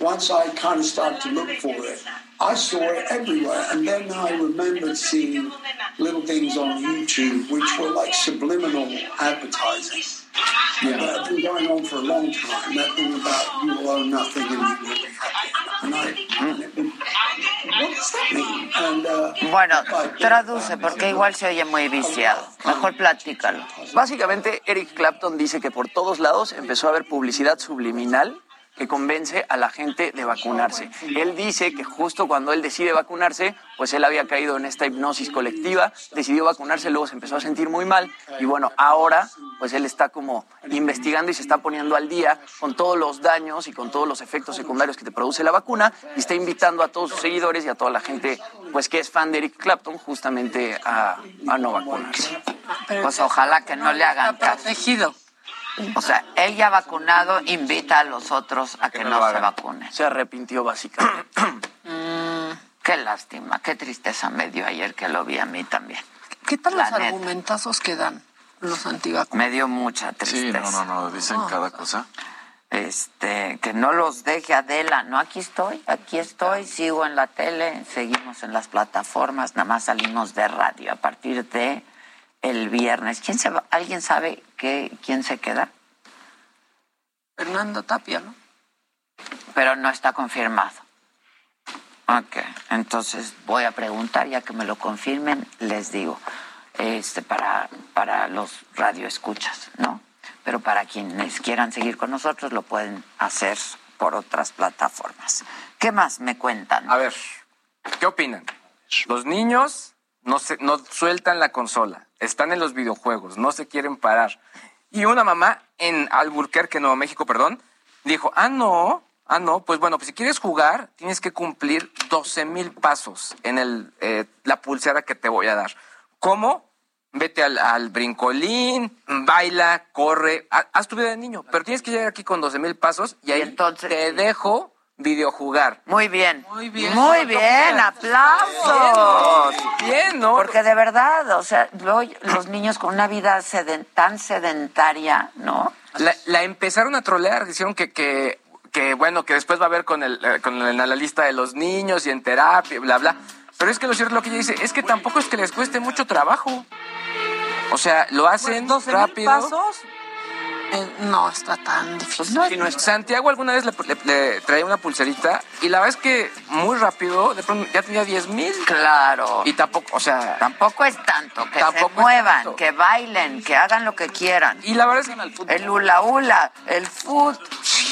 Once I kind of started to look for it, I saw it everywhere. And then I remembered seeing little things on YouTube which were like subliminal advertising. That have been going on for a long time. That thing about you will own nothing and you will be happy. And I, and it would- what does that mean? And, uh, Bueno, traduce porque igual se oye muy viciado. Mejor platícalo. Básicamente, Eric Clapton dice que por todos lados empezó a haber publicidad subliminal que convence a la gente de vacunarse. Él dice que justo cuando él decide vacunarse, pues él había caído en esta hipnosis colectiva, decidió vacunarse, luego se empezó a sentir muy mal y bueno, ahora pues él está como investigando y se está poniendo al día con todos los daños y con todos los efectos secundarios que te produce la vacuna y está invitando a todos sus seguidores y a toda la gente pues que es fan de Eric Clapton justamente a, a no vacunarse. Pues ojalá que no le hagan caso. Protegido. O sea, él ya vacunado invita a los otros a que, Que no, se vacunen. Se arrepintió básicamente. Qué lástima, qué tristeza me dio ayer que lo vi a mí también. ¿Qué tal La los neta. argumentazos que dan los antivacunas? Me dio mucha Sí, tristeza. no, no, no, dicen cada cosa. Este, que no los deje Adela. No, aquí estoy, aquí estoy, sigo en la tele, seguimos en las plataformas, nada más salimos de radio a partir de el viernes. ¿Quién se va? ¿Alguien sabe qué, quién se queda? Fernando Tapia, ¿no? Pero no está confirmado. Ok, entonces voy a preguntar, ya que me lo confirmen, les digo. este, para, para los radioescuchas, ¿no? Pero para quienes quieran seguir con nosotros lo pueden hacer por otras plataformas. ¿Qué más me cuentan? A ver, ¿qué opinan? Los niños no, se, no sueltan la consola, están en los videojuegos, no se quieren parar. Y una mamá en Albuquerque, Nuevo México, perdón, dijo, ah, no, ah, no, pues bueno, pues si quieres jugar, tienes que cumplir 12 mil pasos en el, eh, la pulsera que te voy a dar. ¿Cómo? Vete al, al brincolín, baila, corre, ha- haz tu vida de niño, pero tienes que llegar aquí con 12 mil pasos y ahí te dejo videojugar. Muy bien. Muy bien. Muy bien, aplausos. Bien, ¿no? Porque de verdad, o sea, luego los niños con una vida tan sedentaria, ¿no? La, la empezaron a trolear, dijeron que, que, que, bueno, que después va a ver con, el, eh, con el- la lista de los niños y en terapia, bla, bla. Pero es que lo cierto es lo que ella dice, es que tampoco es que les cueste mucho trabajo. O sea, lo hacen Pues, mil rápido. pasos. Eh, no está tan difícil. Sí, no es- Santiago alguna vez le, le- le traía una pulserita y la verdad es que muy rápido, de pronto ya tenía 10 mil. Claro. Y tampoco, o sea... Tampoco es tanto, que se muevan, que bailen, que hagan lo que quieran. Y la verdad es que el hula hula, el foot,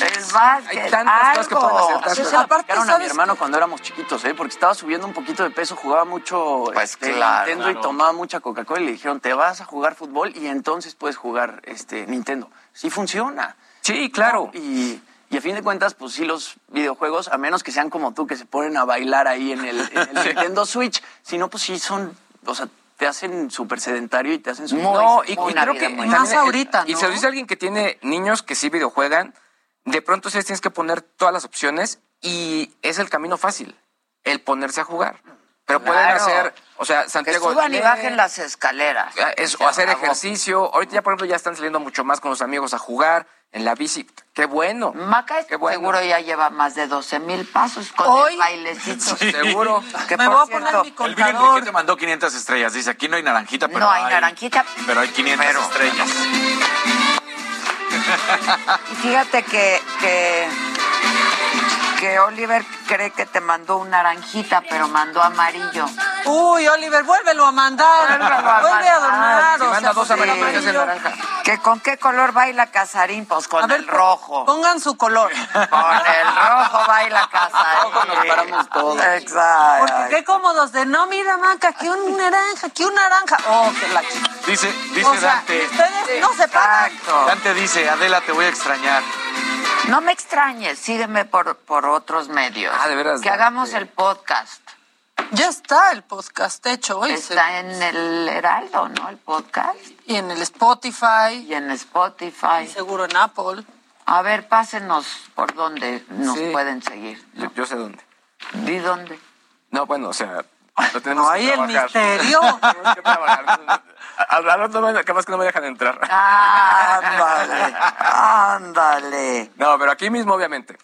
el básquet, Hay tantas cosas que pueden hacer. Así se a mi hermano cuando éramos chiquitos, ¿eh? Porque estaba subiendo un poquito de peso, jugaba mucho Pues este, claro. Nintendo y tomaba mucha Coca-Cola y le dijeron, te vas a jugar fútbol y entonces puedes jugar este Nintendo. Sí funciona. Sí, claro. Y, y a fin de cuentas, pues sí, los videojuegos, a menos que sean como tú, que se ponen a bailar ahí en el, en el Nintendo Switch, si no, pues sí son, o sea, te hacen súper sedentario y te hacen súper... No, y, y creo que también, eh, Y se lo dice alguien que tiene niños que sí videojuegan, de pronto sí les tienes que poner todas las opciones y es el camino fácil, el ponerse a jugar. Pero pueden hacer, o sea, Que Santiago... suban y bajen las escaleras. es- Se o hacer ejercicio. Ahorita ya, por ejemplo, ya están saliendo mucho más con los amigos a jugar en la bici. ¡Qué bueno! Maca Qué bueno. seguro ya lleva más de 12 mil pasos con Hoy- el bailecito. Seguro. Que Me por voy a cierto, poner mi El. Enrique te mandó 500 estrellas. Dice, aquí no hay naranjita, pero No hay naranjita. Pero hay 500 Pero- estrellas. Fíjate que, que, que Oliver cree que te mandó un naranjita, pero mandó amarillo. Uy, Oliver, vuélvelo a mandar. Vuélvelo a Vuelve a donar. Si o manda sea, dos sí. amarillos, es el naranja. ¿Que ¿Con qué color baila Casarín? Pues con A ver, el rojo. Pongan su color. Con el rojo baila Casarín. nos paramos todos. Exacto. Porque qué cómodos de no, mira, Maca, aquí un naranja, aquí un naranja. Oh, que la Dice, dice O sea, Dante. ustedes no se paran. Exacto. Dante dice, Adela, te voy a extrañar. No me extrañes, sígueme por, por otros medios. Ah, de veras, Que hagamos el podcast. Ya está el podcast hecho hoy. Está en el Heraldo, ¿no? El podcast. Y en el Spotify. Y en Spotify. Seguro en Apple. A ver, pásenos por dónde nos Sí. pueden seguir. Yo, yo sé dónde. ¿Di dónde? No, bueno, o sea, lo tenemos Ahí que el trabajar. misterio. Tenemos que trabajar. Al al rato no me- capaz que no me dejan entrar. Ándale, ándale. No, pero aquí mismo, obviamente.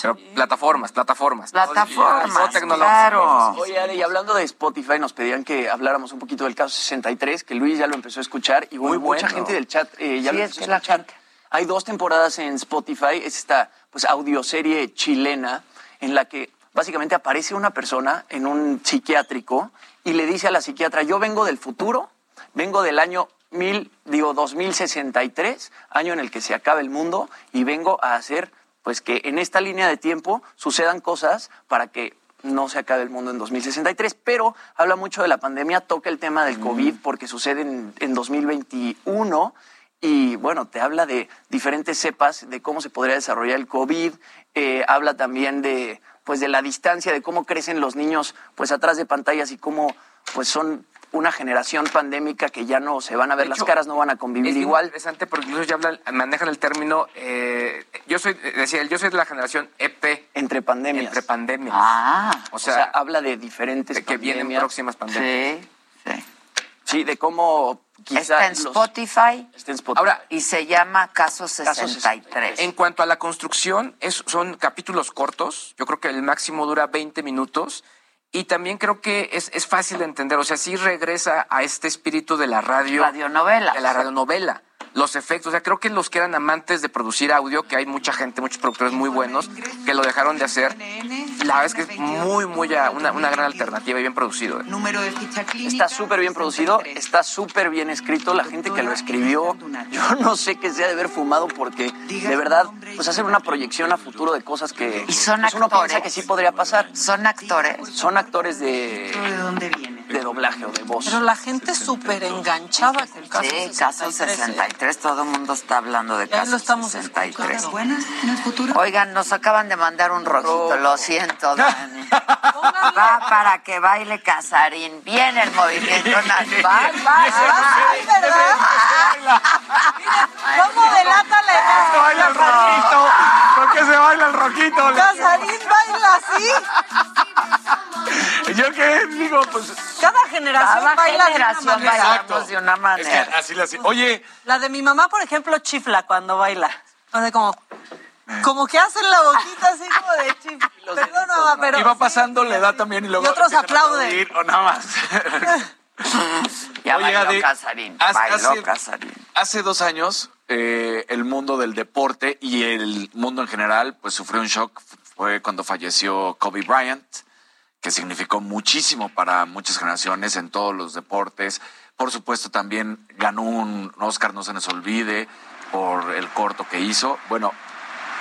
Pero plataformas, plataformas. Plataformas, claro. Oye, Ale, y hablando de Spotify, nos pedían que habláramos un poquito del caso 63, que Luis ya lo empezó a escuchar y Muy mucha bueno. gente del chat eh, ya Sí, lo es empezó que a la escuchar. gente- Hay dos temporadas en Spotify, es esta pues audioserie chilena en la que básicamente aparece una persona en un psiquiátrico y le dice a la psiquiatra, yo vengo del futuro, vengo del año mil, digo, 2063, año en el que se acaba el mundo, y vengo a hacer pues que en esta línea de tiempo sucedan cosas para que no se acabe el mundo en 2063, pero habla mucho de la pandemia, toca el tema del COVID porque sucede en, en 2021 y bueno, te habla de diferentes cepas, de cómo se podría desarrollar el COVID, eh, habla también de pues de la distancia, de cómo crecen los niños pues atrás de pantallas y cómo pues son una generación pandémica que ya no se van a ver las caras, no van a convivir Es igual. interesante porque incluso ya hablan, manejan el término. eh, yo soy, decía él, yo soy de la generación EP. Entre pandemias. Entre pandemias. Ah, o O sea, habla de diferentes de que vienen próximas pandemias. sí, sí. Sí, de cómo quizá Está en los- Spotify está en Spotify. Ahora, y se llama Caso Caso 63. En cuanto a la construcción, es- son capítulos cortos. Yo creo que el máximo dura 20 minutos. Y también creo que es, es fácil de entender. O sea, sí regresa a este espíritu de la radio. Radionovela. De la radionovela. Los efectos. O sea, creo que los que eran amantes de producir audio, que hay mucha gente, muchos productores muy buenos, que lo dejaron de hacer. La verdad es que es muy, muy a- una, una gran alternativa y bien producido. ¿eh? Número de ficha Está súper bien producido, está súper bien escrito. La gente que lo escribió, yo no sé qué se ha de haber fumado porque de verdad, pues hacer una proyección a futuro de cosas que Y son pues, uno actores. piensa que sí podría pasar. Son actores. Son actores de, de doblaje o de voz. Pero la gente súper enganchada con caso Sí, caso 63, todo el mundo está hablando de caso lo estamos 63. Buenas, Oigan, nos acaban de mandar un rojito, lo siento, Dani. Va para que baile Casarín. Viene el movimiento nacional. Va, va, va. ¿Cómo delata la Se baila el roquito. ¿Por qué se baila el roquito? Casarín baila así. Yo qué digo, pues. Cada generación Cada baila generación de una manera. bailamos de una Es manera. que así hacía. Oye, La de mi mamá, por ejemplo, chifla cuando baila. O sea, como, como que hacen la boquita así como de chifla. Perdón, mamá, pero... iba pasando la edad también y luego. Y otros aplauden. aplaudir, O nada más. Ya Oye, bailó Casarín. Bailó hace- Casarín. Hace dos años, eh, el mundo del deporte y el mundo en general, pues sufrió un shock. Fue cuando falleció Kobe Bryant, que significó muchísimo para muchas generaciones en todos los deportes. Por supuesto, también ganó un Oscar, no se nos olvide, por el corto que hizo. Bueno,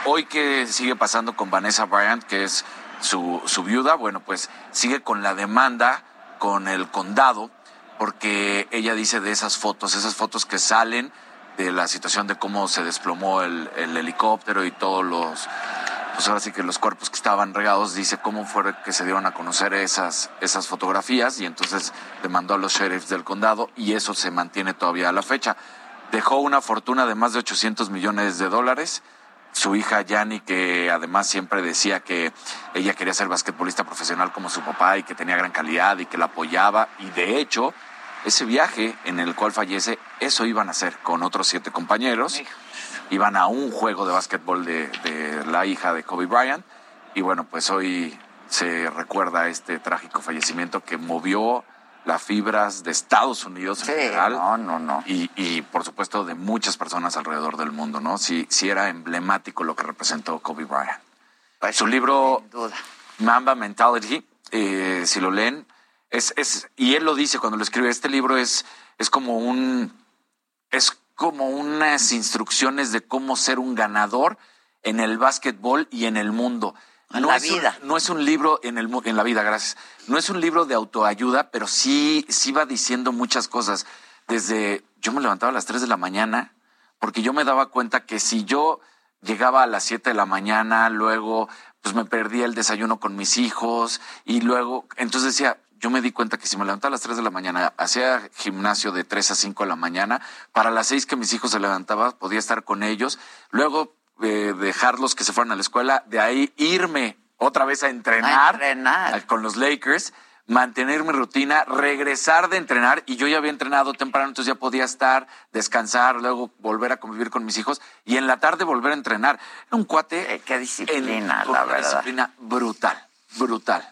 hoy que sigue pasando con Vanessa Bryant, que es su, su viuda, bueno, pues sigue con la demanda con el condado, porque ella dice de esas fotos, esas fotos que salen de la situación de cómo se desplomó el, el helicóptero y todos los, pues ahora sí que los cuerpos que estaban regados, dice cómo fue que se dieron a conocer esas, esas fotografías y entonces demandó a los sheriffs del condado y eso se mantiene todavía a la fecha. Dejó una fortuna de más de 800 millones de dólares su hija Yani, que además siempre decía que ella quería ser basquetbolista profesional como su papá y que tenía gran calidad y que la apoyaba. Y de hecho, ese viaje en el cual fallece, eso iban a hacer con otros siete compañeros. Iban a un juego de básquetbol de, de la hija de Kobe Bryant. Y bueno, pues hoy se recuerda este trágico fallecimiento que movió las fibras de Estados Unidos en Sí, general. no, no, no. Y, y, por supuesto de muchas personas alrededor del mundo, ¿no? Sí, sí era emblemático lo que representó Kobe Bryant. Su libro Mamba Mentality, eh, si lo leen, es, es, y él lo dice cuando lo escribe, este libro es, es como un, es como unas instrucciones de cómo ser un ganador en el básquetbol y en el mundo. En la es un- vida. no es un libro en, el, en la vida, gracias. No es un libro de autoayuda, pero sí, sí va diciendo muchas cosas. Desde yo me levantaba a las 3 de la mañana, porque yo me daba cuenta que si yo llegaba a las 7 de la mañana, luego pues me perdía el desayuno con mis hijos y luego, entonces decía, yo me di cuenta que si me levantaba a las 3 de la mañana, hacía gimnasio de 3 a 5 de la mañana, para las 6 que mis hijos se levantaban, podía estar con ellos, luego eh, dejarlos que se fueran a la escuela, de ahí irme otra vez a entrenar, entrenar. con los Lakers, mantener mi rutina, regresar de entrenar y yo ya había entrenado temprano, entonces ya podía estar, descansar, luego volver a convivir con mis hijos y en la tarde volver a entrenar. Era un cuate. qué disciplina, la una verdad. disciplina brutal, brutal.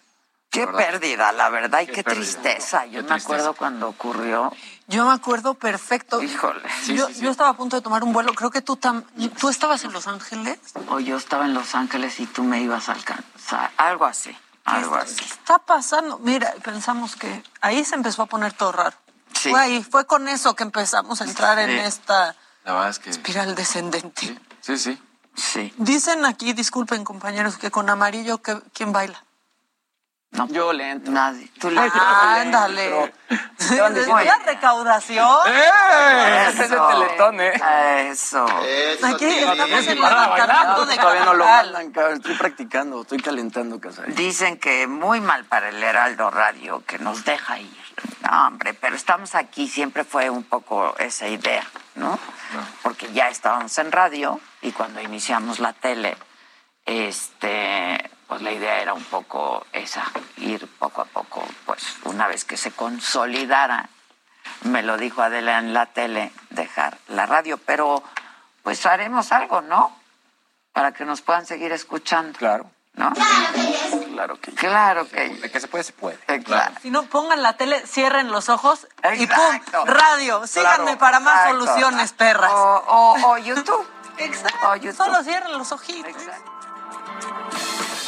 Qué ¿verdad? pérdida, la verdad, y Qué tristeza. Yo Qué me tristeza. acuerdo cuando ocurrió. Yo me acuerdo perfecto. Híjole. yo, yo estaba a punto de tomar un vuelo. Creo que tú tam- tú estabas en Los Ángeles. O yo estaba en Los Ángeles y tú me ibas a alcanzar. Algo así, algo ¿Qué así. está pasando? Mira, pensamos que ahí se empezó a poner todo raro. Sí. Fue ahí, fue con eso que empezamos a entrar en Sí. esta La verdad es que. espiral descendente. Sí, sí. Sí. Dicen aquí, disculpen compañeros, que con amarillo, que, ¿quién baila? No. Yo le entro. Nadie. Tú le Ándale. La recaudación. ¡Eh! Ese es Teletón, ¿eh? Eso. Aquí estamos en No, levantamiento de todavía no lo mandan, cabrón. Estoy practicando, estoy calentando, casa. Dicen que muy mal para el Heraldo Radio, que nos deja ir. No, hombre, pero estamos aquí, siempre fue un poco esa idea, ¿no? Porque ya estábamos en radio y cuando iniciamos la tele, este, pues la idea era un poco esa, ir poco a poco, pues una vez que se consolidara, me lo dijo Adela en la tele, dejar la radio, pero pues haremos algo, ¿no? Para que nos puedan seguir escuchando. Claro. ¿No? Claro que Claro que De que se puede, se puede. Claro. Si no, pongan la tele, cierren los ojos y Exacto. ¡pum! Radio. Síganme Claro, para más exacto. soluciones, perras. O, o, o YouTube. Exacto. O YouTube. Solo cierren los ojitos.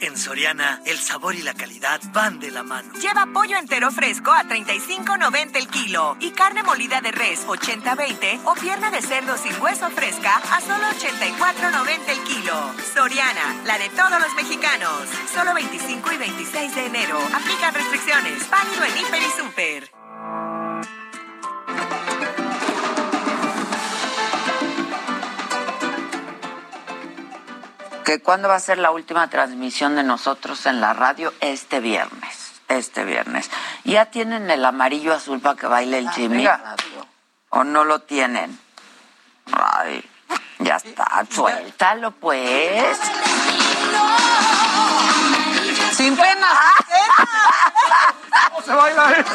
En Soriana, el sabor y la calidad van de la mano. Lleva pollo entero fresco a 35.90 el kilo y carne molida de res 80-20 o pierna de cerdo sin hueso fresca a solo 84.90 el kilo. Soriana, la de todos los mexicanos. Solo 25 y 26 de enero. Aplican restricciones. Válido en Hiper y Super. Que cuándo va a ser la última transmisión de nosotros en la radio este viernes. Este viernes. ¿Ya tienen el amarillo azul para que baile el Jimmy? ¿O no lo tienen? Ay, ya está, suéltalo pues. Sin pena. ¿Cómo se baila esto?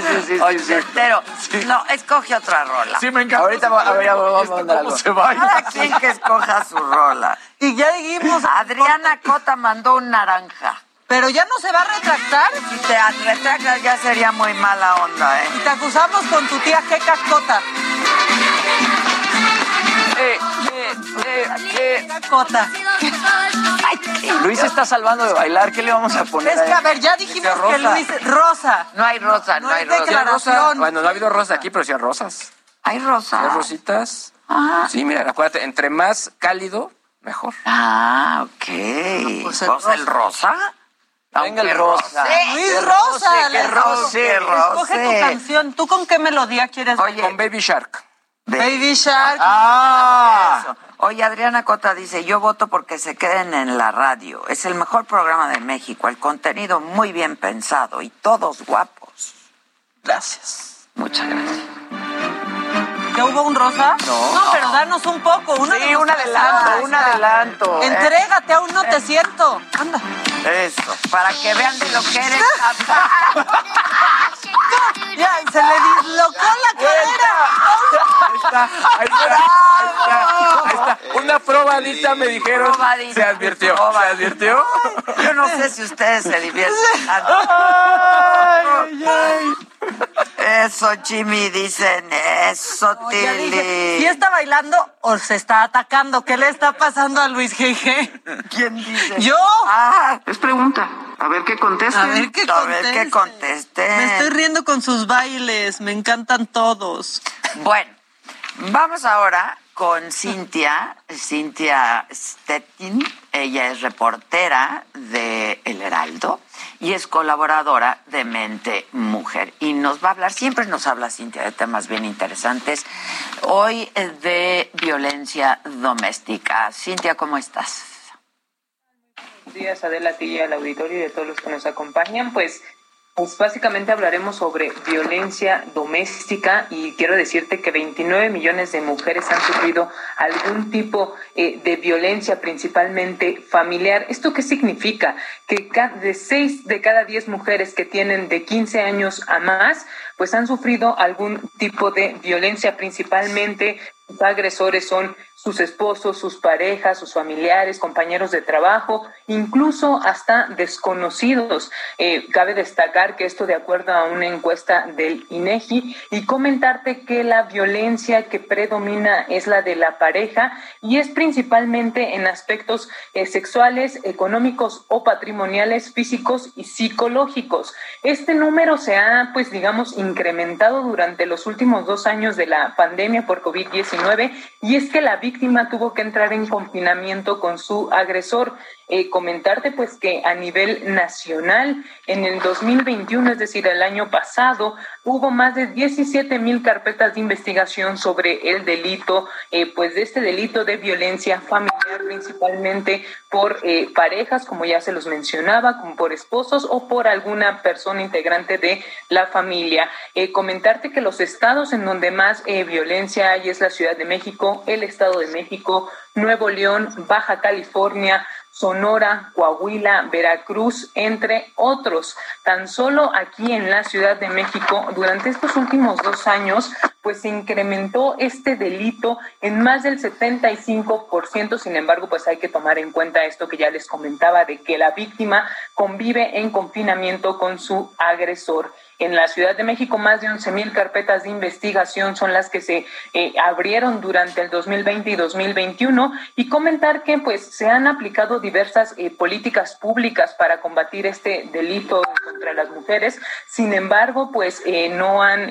Sí, sí, sí. Oye, sí. Pero, no, escoge otra rola. Sí, me encanta. Ahorita va- a ver, vamos a mandar ¿Cómo algo. se baila? Cada quien que escoja su rola. Y ya dijimos, Adriana Cota mandó un naranja. pero ya no se va a retractar. Si te retractas ya sería muy mala onda, ¿eh? Y te acusamos con tu tía Queca Cota. Eh, eh, eh, eh. Cota. Luis se está salvando de bailar. ¿Qué le vamos a poner? Es que, a ver, ya dijimos Rosa. que Luis... Rosa. No hay rosa, no, No hay rosa. Rosa. Bueno, no ha habido rosas aquí, pero sí hay rosas. Hay rosa. Hay rositas. Ah. Sí, mira, acuérdate, entre más cálido, mejor. Ah, ok. pues Pues el el, rosa. Venga el rosa. Luis Qué Rosa. roce, qué Escoge tu canción. ¿Tú con qué melodía quieres? Oye, Con Baby Shark. Baby Shark. Ah. Oye, Adriana Cota dice, yo voto porque se queden en la radio. Es el mejor programa de México, el contenido muy bien pensado y todos guapos. Gracias. Muchas gracias. ¿Ya hubo un rosa? No. No, pero danos un poco. Una Sí, un adelanto, un adelanto. ¿eh? Entrégate, aún no te siento. Anda. Eso, para que vean de lo que eres capaz. Ya, se le dislocó la cadera. Ahí está, ahí está, ahí está, ahí está. Una probadita me dijeron. Probadita, Se advirtió, se advirtió. Yo no sé si ustedes se divierten. Ay, ay. Eso, Jimmy, dicen. Eso, No, ya dije, Tilly. si está bailando o se está atacando. ¿Qué le está pasando a Luis GG? ¿Quién dice? Yo. Ah, Es pregunta. A ver qué contesta. A ver qué a ver qué conteste. Me estoy riendo con sus bailes. Me encantan todos. Bueno, vamos ahora con Cintia, Cintia Stettin. Ella es reportera de El Heraldo y es colaboradora de Mente Mujer. Y nos va a hablar, siempre nos habla Cintia de temas bien interesantes. Hoy de violencia doméstica. Cintia, ¿cómo estás? Buenos días, Adela, a ti y al auditorio y a todos los que nos acompañan. Pues, pues básicamente hablaremos sobre violencia doméstica y quiero decirte que 29 millones de mujeres han sufrido algún tipo eh, de violencia, principalmente familiar. ¿Esto qué significa? Que de 6 de cada 10 mujeres que tienen de 15 años a más, pues han sufrido algún tipo de violencia, principalmente agresores son sus esposos, sus parejas, sus familiares, compañeros de trabajo, incluso hasta desconocidos. Eh, cabe destacar que esto de acuerdo a una encuesta del INEGI y comentarte que la violencia que predomina es la de la pareja y es principalmente en aspectos eh, sexuales, económicos o patrimoniales, físicos y psicológicos. Este número se ha, pues digamos, incrementado durante los últimos dos años de la pandemia por COVID-19 y es que la víctima tuvo que entrar en confinamiento con su agresor. Eh, comentarte pues que a nivel nacional en el 2021, es decir, el año pasado, hubo más de 17 mil carpetas de investigación sobre el delito, eh, pues de este delito de violencia familiar, principalmente por eh, parejas, como ya se los mencionaba, como por esposos o por alguna persona integrante de la familia. comentarte que los estados en donde más violencia hay es la Ciudad de México, el Estado de México, Nuevo León, Baja California, Sonora, Coahuila, Veracruz, entre otros. Tan solo aquí en la Ciudad de México, durante estos últimos dos años, pues se incrementó este delito en más del 75%. Sin embargo, pues hay que tomar en cuenta esto que ya les comentaba, de que la víctima convive en confinamiento con su agresor. En la Ciudad de México, más de 11 mil carpetas de investigación son las que se eh, abrieron durante el 2020 y 2021 y comentar que pues se han aplicado diversas eh, políticas públicas para combatir este delito contra las mujeres. Sin embargo, pues eh, no han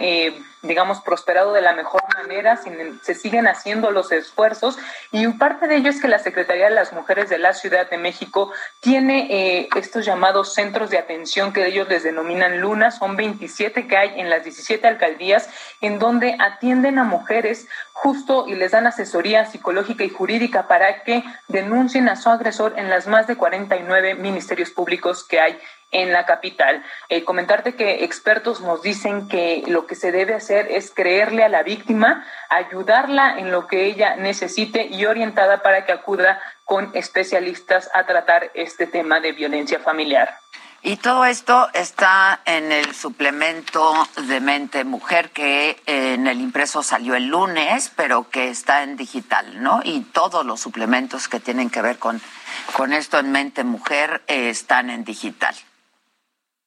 digamos, prosperado de la mejor manera, se siguen haciendo los esfuerzos. Y parte de ello es que la Secretaría de las Mujeres de la Ciudad de México tiene eh, estos llamados centros de atención que ellos les denominan lunas, son 27 que hay en las 17 alcaldías en donde atienden a mujeres justo y les dan asesoría psicológica y jurídica para que denuncien a su agresor en las más de 49 ministerios públicos que hay en la capital. Eh, comentarte que expertos nos dicen que lo que se debe hacer es creerle a la víctima, ayudarla en lo que ella necesite y orientada para que acuda con especialistas a tratar este tema de violencia familiar. Y todo esto está en el suplemento de Mente Mujer que en el impreso salió el lunes, pero que está en digital, ¿no? Y todos los suplementos que tienen que ver con, con esto en Mente Mujer eh, están en digital.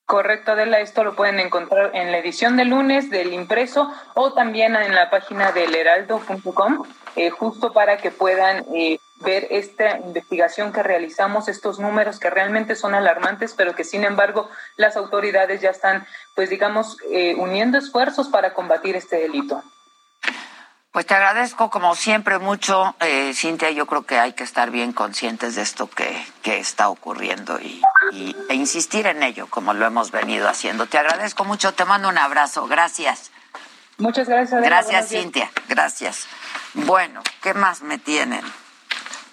Correcto, Adela, esto lo pueden encontrar en la edición de lunes del impreso o también en la página del heraldo.com, eh, justo para que puedan eh, ver esta investigación que realizamos, estos números que realmente son alarmantes, pero que sin embargo las autoridades ya están, pues digamos, eh, uniendo esfuerzos para combatir este delito. Pues te agradezco como siempre mucho, eh, Cintia. Yo creo que hay que estar bien conscientes de esto que, que está ocurriendo y, e insistir en ello como lo hemos venido haciendo. Te agradezco mucho, te mando un abrazo. Gracias. Muchas gracias. Gracias, Cintia. Gracias. Bueno, ¿qué más me tienen?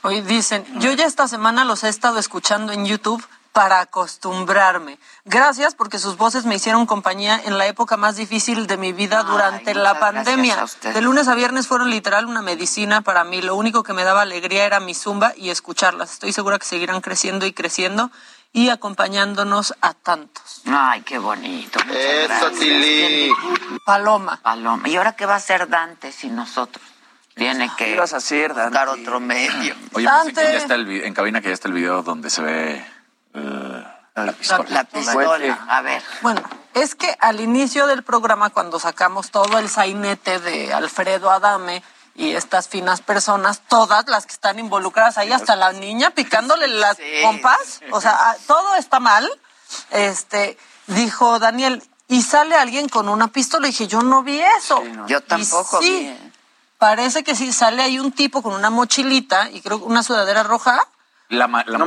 Hoy dicen, yo ya esta semana los he estado escuchando en YouTube para acostumbrarme. Gracias porque sus voces me hicieron compañía en la época más difícil de mi vida durante la pandemia. De lunes a viernes fueron literal una medicina para mí. Lo único que me daba alegría era mi zumba y escucharlas. Estoy segura que seguirán creciendo y creciendo y acompañándonos a tantos. Ay, qué bonito. Eso, Tili. Paloma. Paloma. ¿Y ahora qué va a hacer Dante sin nosotros? Tiene que vas a hacer, dar otro medio. Oye, pues, ya está el, en cabina que ya está el video donde se ve la pistola. La, pistola, a ver. Bueno, es que al inicio del programa, cuando sacamos todo el sainete de Alfredo Adame y estas finas personas, todas las que están involucradas ahí, hasta la niña picándole las pompas, o sea, ah, todo está mal. Este, dijo Daniel, y sale alguien con una pistola. Y dije, yo no vi eso. Yo tampoco sí, vi. Parece que sí, sale ahí un tipo con una mochilita y creo que una sudadera roja la, la,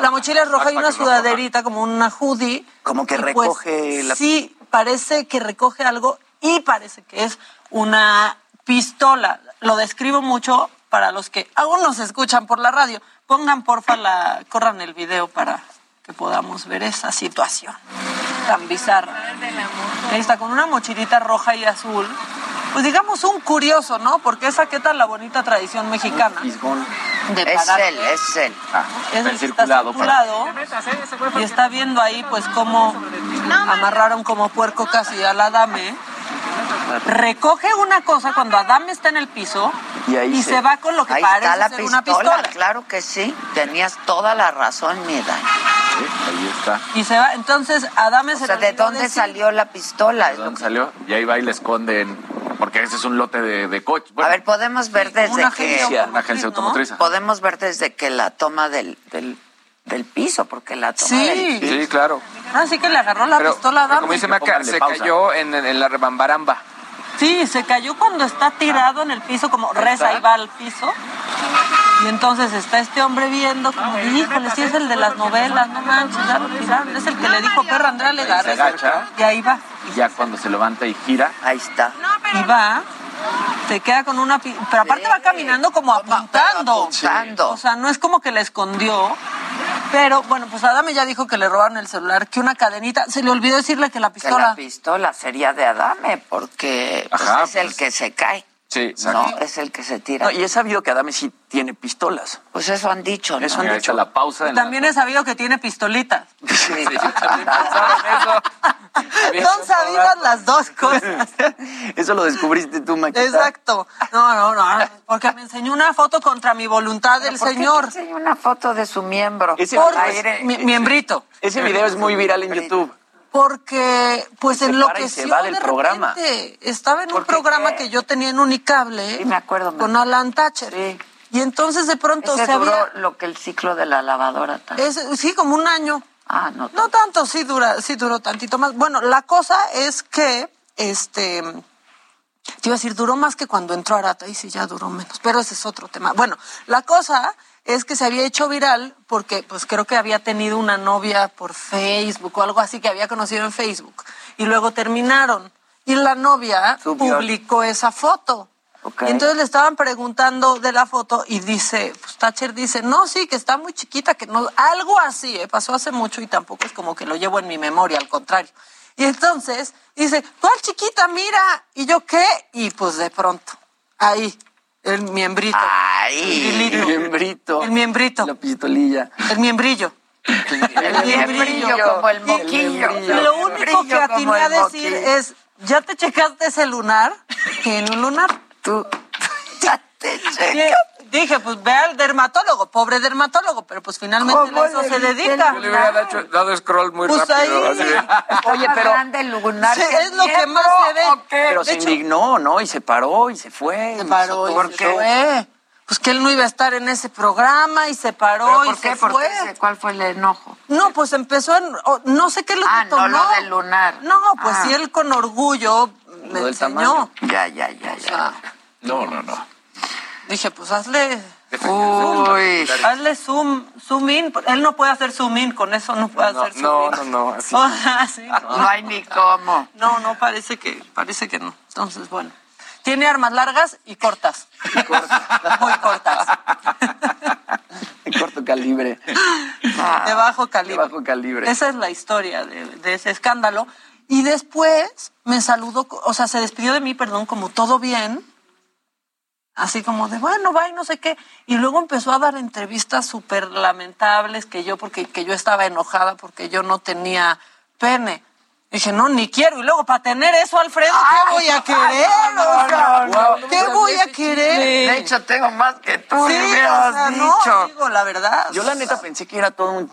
la, mochila es roja y una sudaderita como una hoodie. Como que pues, recoge la... Sí, parece que recoge algo y parece que es una pistola. Lo describo mucho para los que aún nos escuchan por la radio. Pongan porfa la, corran el video para que podamos ver esa situación tan bizarra. Ahí está con una mochilita roja y azul pues digamos un curioso, ¿no? Porque esa qué tal la bonita tradición mexicana. De es él, es él. Ah, es el circulado, circulado y está viendo ahí pues cómo amarraron como puerco casi a la dame. Recoge una cosa cuando Adame está en el piso y, se... va con lo que parece la ser pistola, una pistola. Claro que sí, tenías toda la razón, Mida. Sí, ahí está. Y se va, entonces Adame o se sea, ¿de dónde salió la pistola? ¿De dónde salió? Y ahí va y le esconden porque ese es un lote de, de coche. a ver, podemos ver desde una que... Agencia, una agencia automotriz. Podemos ver desde que la toma del, del, del piso, porque la toma sí. del piso. Sí, claro. Así que le agarró la Pero, pistola a. Como dice Maca, se pausa. cayó en, en la rebambaramba. Sí, se cayó cuando está tirado en el piso, como reza y va al piso. Y entonces está este hombre viendo, como, híjole, si es el de las novelas, no manches, ya lo tiraron. Es el que le dijo perro Andrea le Se agacha. Y ahí va. Y ya cuando se levanta y gira. Ahí está. Y va, se queda con una... pi- Pero aparte va caminando como apuntando. apuntando. O sea, no es como que la escondió. Pero bueno, pues Adame ya dijo que le robaron el celular, que una cadenita. Se le olvidó decirle que la Que pistola... la pistola sería de Adame, porque pues, Ajá, es el que se cae. Sí, No, es el que se tira. No, y es sabido que Adame sí tiene pistolas. Pues eso han dicho, ¿no? Eso han dicho. la pausa. La- también he sabido que tiene pistolitas. Sí, yo también pensaba en eso. Son sabidas las dos cosas. Eso lo descubriste tú, Maquita. Exacto. No, no, no. Porque me enseñó una foto contra mi voluntad del ¿Por qué señor. te enseña una foto de su miembro? Ese, Por aire. mi, miembrito. ese video es muy viral en YouTube. Porque, pues Se enloqueció se va del de programa. Estaba en un ¿Por qué programa qué? que yo tenía en Unicable Sí, me acuerdo. me con Alan Thatcher. Sí. Y entonces de pronto Ese se duró había... lo que el ciclo de la lavadora también. es- sí, como un año. Ah, no. No tanto, sí dura, sí duró tantito más. Bueno, la cosa es que, este, te iba a decir, duró más que cuando entró Arata, y sí, ya duró menos, pero ese es otro tema. Bueno, la cosa es que se había hecho viral porque, pues creo que había tenido una novia por Facebook o algo así que había conocido en Facebook, y luego terminaron. Y la novia Subió. publicó esa foto. Y entonces le estaban preguntando de la foto y dice, pues Thatcher dice, no, sí, que está muy chiquita, que no, algo así, ¿eh? pasó hace mucho y tampoco es como que lo llevo en mi memoria, al contrario. Y entonces dice, ¿cuál chiquita? Mira. ¿Y yo qué? Y pues de pronto, ahí, el miembrito. Ay, el miembrito. El miembrito. La pistolilla. El miembrillo. El miembrillo como el moquillo. Lo único que atiné a decir es ¿ya te checaste ese lunar? Tiene un lunar. Tú ya te Sí, checas. Dije, pues ve al dermatólogo, pobre dermatólogo, pero pues finalmente ¿Cómo a eso se dedica. Yo le hubiera hecho- dado scroll muy Pues rápido. ahí. así Oye, pero lunar. Sí, es lo que más se ve. Pero De se hecho, indignó, ¿no? Y se paró y se fue. se paró y ¿Por se qué? fue. Pues que él no iba a estar en ese programa y se paró ¿Pero y por se qué? ¿Por fue. qué? se- ¿Cuál fue el enojo? No, pues empezó en, no sé qué es lo Ah, que no tomó. lo del lunar. No, pues Ah. sí, él con orgullo me enseñó. Ya, ya, ya, O ya. sea, No, no, no. Dije, pues hazle, Uy. hazle zoom, zoom in. Él no puede hacer zoom in, con eso no puede No, hacer zoom no, in. no, no, así. O sea, sí, no. No hay ni cómo. No, no, parece que, parece que no. Entonces, bueno. Tiene armas largas y cortas. Muy cortas. De corto calibre. De bajo calibre. De bajo calibre. Esa es la historia de, de ese escándalo. Y después me saludó, o sea, se despidió de mí, perdón, como todo bien. Así como de, bueno, bye, no sé qué. Y luego empezó a dar entrevistas súper lamentables que yo, porque que yo estaba enojada porque yo no tenía pene. Dije, no, ni quiero. Y luego, para tener eso, Alfredo, ¿qué voy a querer? ¿Qué voy a querer? De hecho, tengo más que tú, Sí, o hubieras sea, dicho. no, digo, la verdad. Yo la neta pensé que era todo un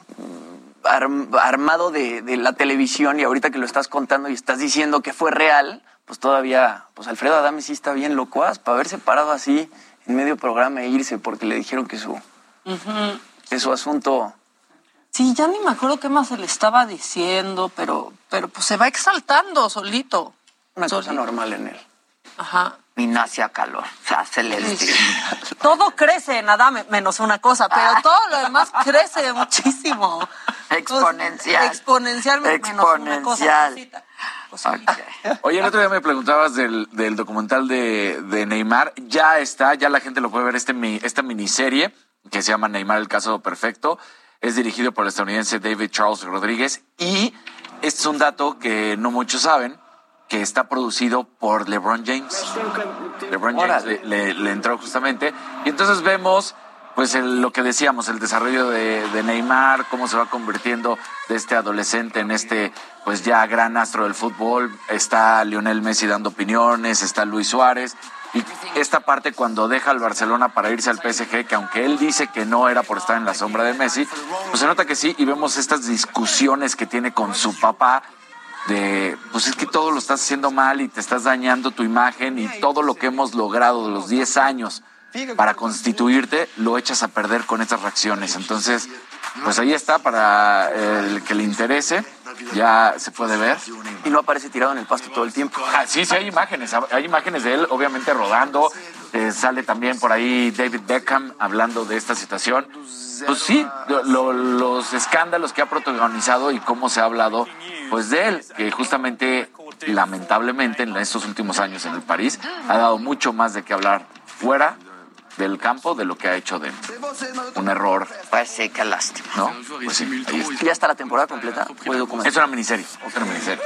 arm- armado de, de la televisión y ahorita que lo estás contando y estás diciendo que fue real, pues todavía, pues Alfredo Adame sí está bien locuaz para haberse parado así en medio programa e irse porque le dijeron que su, Ujú. que su asunto... Sí, ya ni me acuerdo qué más se le estaba diciendo, pero, pero pues se va exaltando solito. Una cosa normal en él. Ajá. Y no hacía calor. O sea, se le Sí. Todo crece en Adame, menos una cosa, pero todo lo demás crece muchísimo. Exponencial. Exponencialmente, menos una cosa. Oye, el otro día me preguntabas del, del documental de, de Neymar. Ya está, ya la gente lo puede ver, este, mi- esta miniserie que se llama Neymar, el caso perfecto. Es dirigido por el estadounidense David Charles Rodríguez y este es un dato que no muchos saben, que está producido por LeBron James. LeBron James le, le- le entró justamente. Y entonces vemos, pues, el- lo que decíamos, el desarrollo de, de Neymar, cómo se va convirtiendo de este adolescente en este, pues, ya gran astro del fútbol. Está Lionel Messi dando opiniones, está Luis Suárez. Y esta parte cuando deja al Barcelona para irse al PSG, que aunque él dice que no era por estar en la sombra de Messi, pues se nota que sí, y vemos estas discusiones que tiene con su papá, de, pues es que todo lo estás haciendo mal y te estás dañando tu imagen y todo lo que hemos logrado de los 10 años para constituirte, lo echas a perder con estas reacciones. Entonces, pues ahí está para el que le interese. ya se puede ver. Y no aparece tirado en el pasto todo el tiempo. Ah, sí, sí, hay imágenes. Hay imágenes de él, obviamente, rodando. Eh, sale también por ahí David Beckham hablando de esta situación. Pues sí, lo- lo- los escándalos que ha protagonizado y cómo se ha hablado pues de él, que justamente, lamentablemente, en estos últimos años en el París, ha dado mucho más de qué hablar fuera del campo de lo que ha hecho dentro. Un error. Pues sí, qué lástima. ¿No? Pues sí, ahí está. ¿Ya está la temporada completa? Es una miniserie, es una miniserie.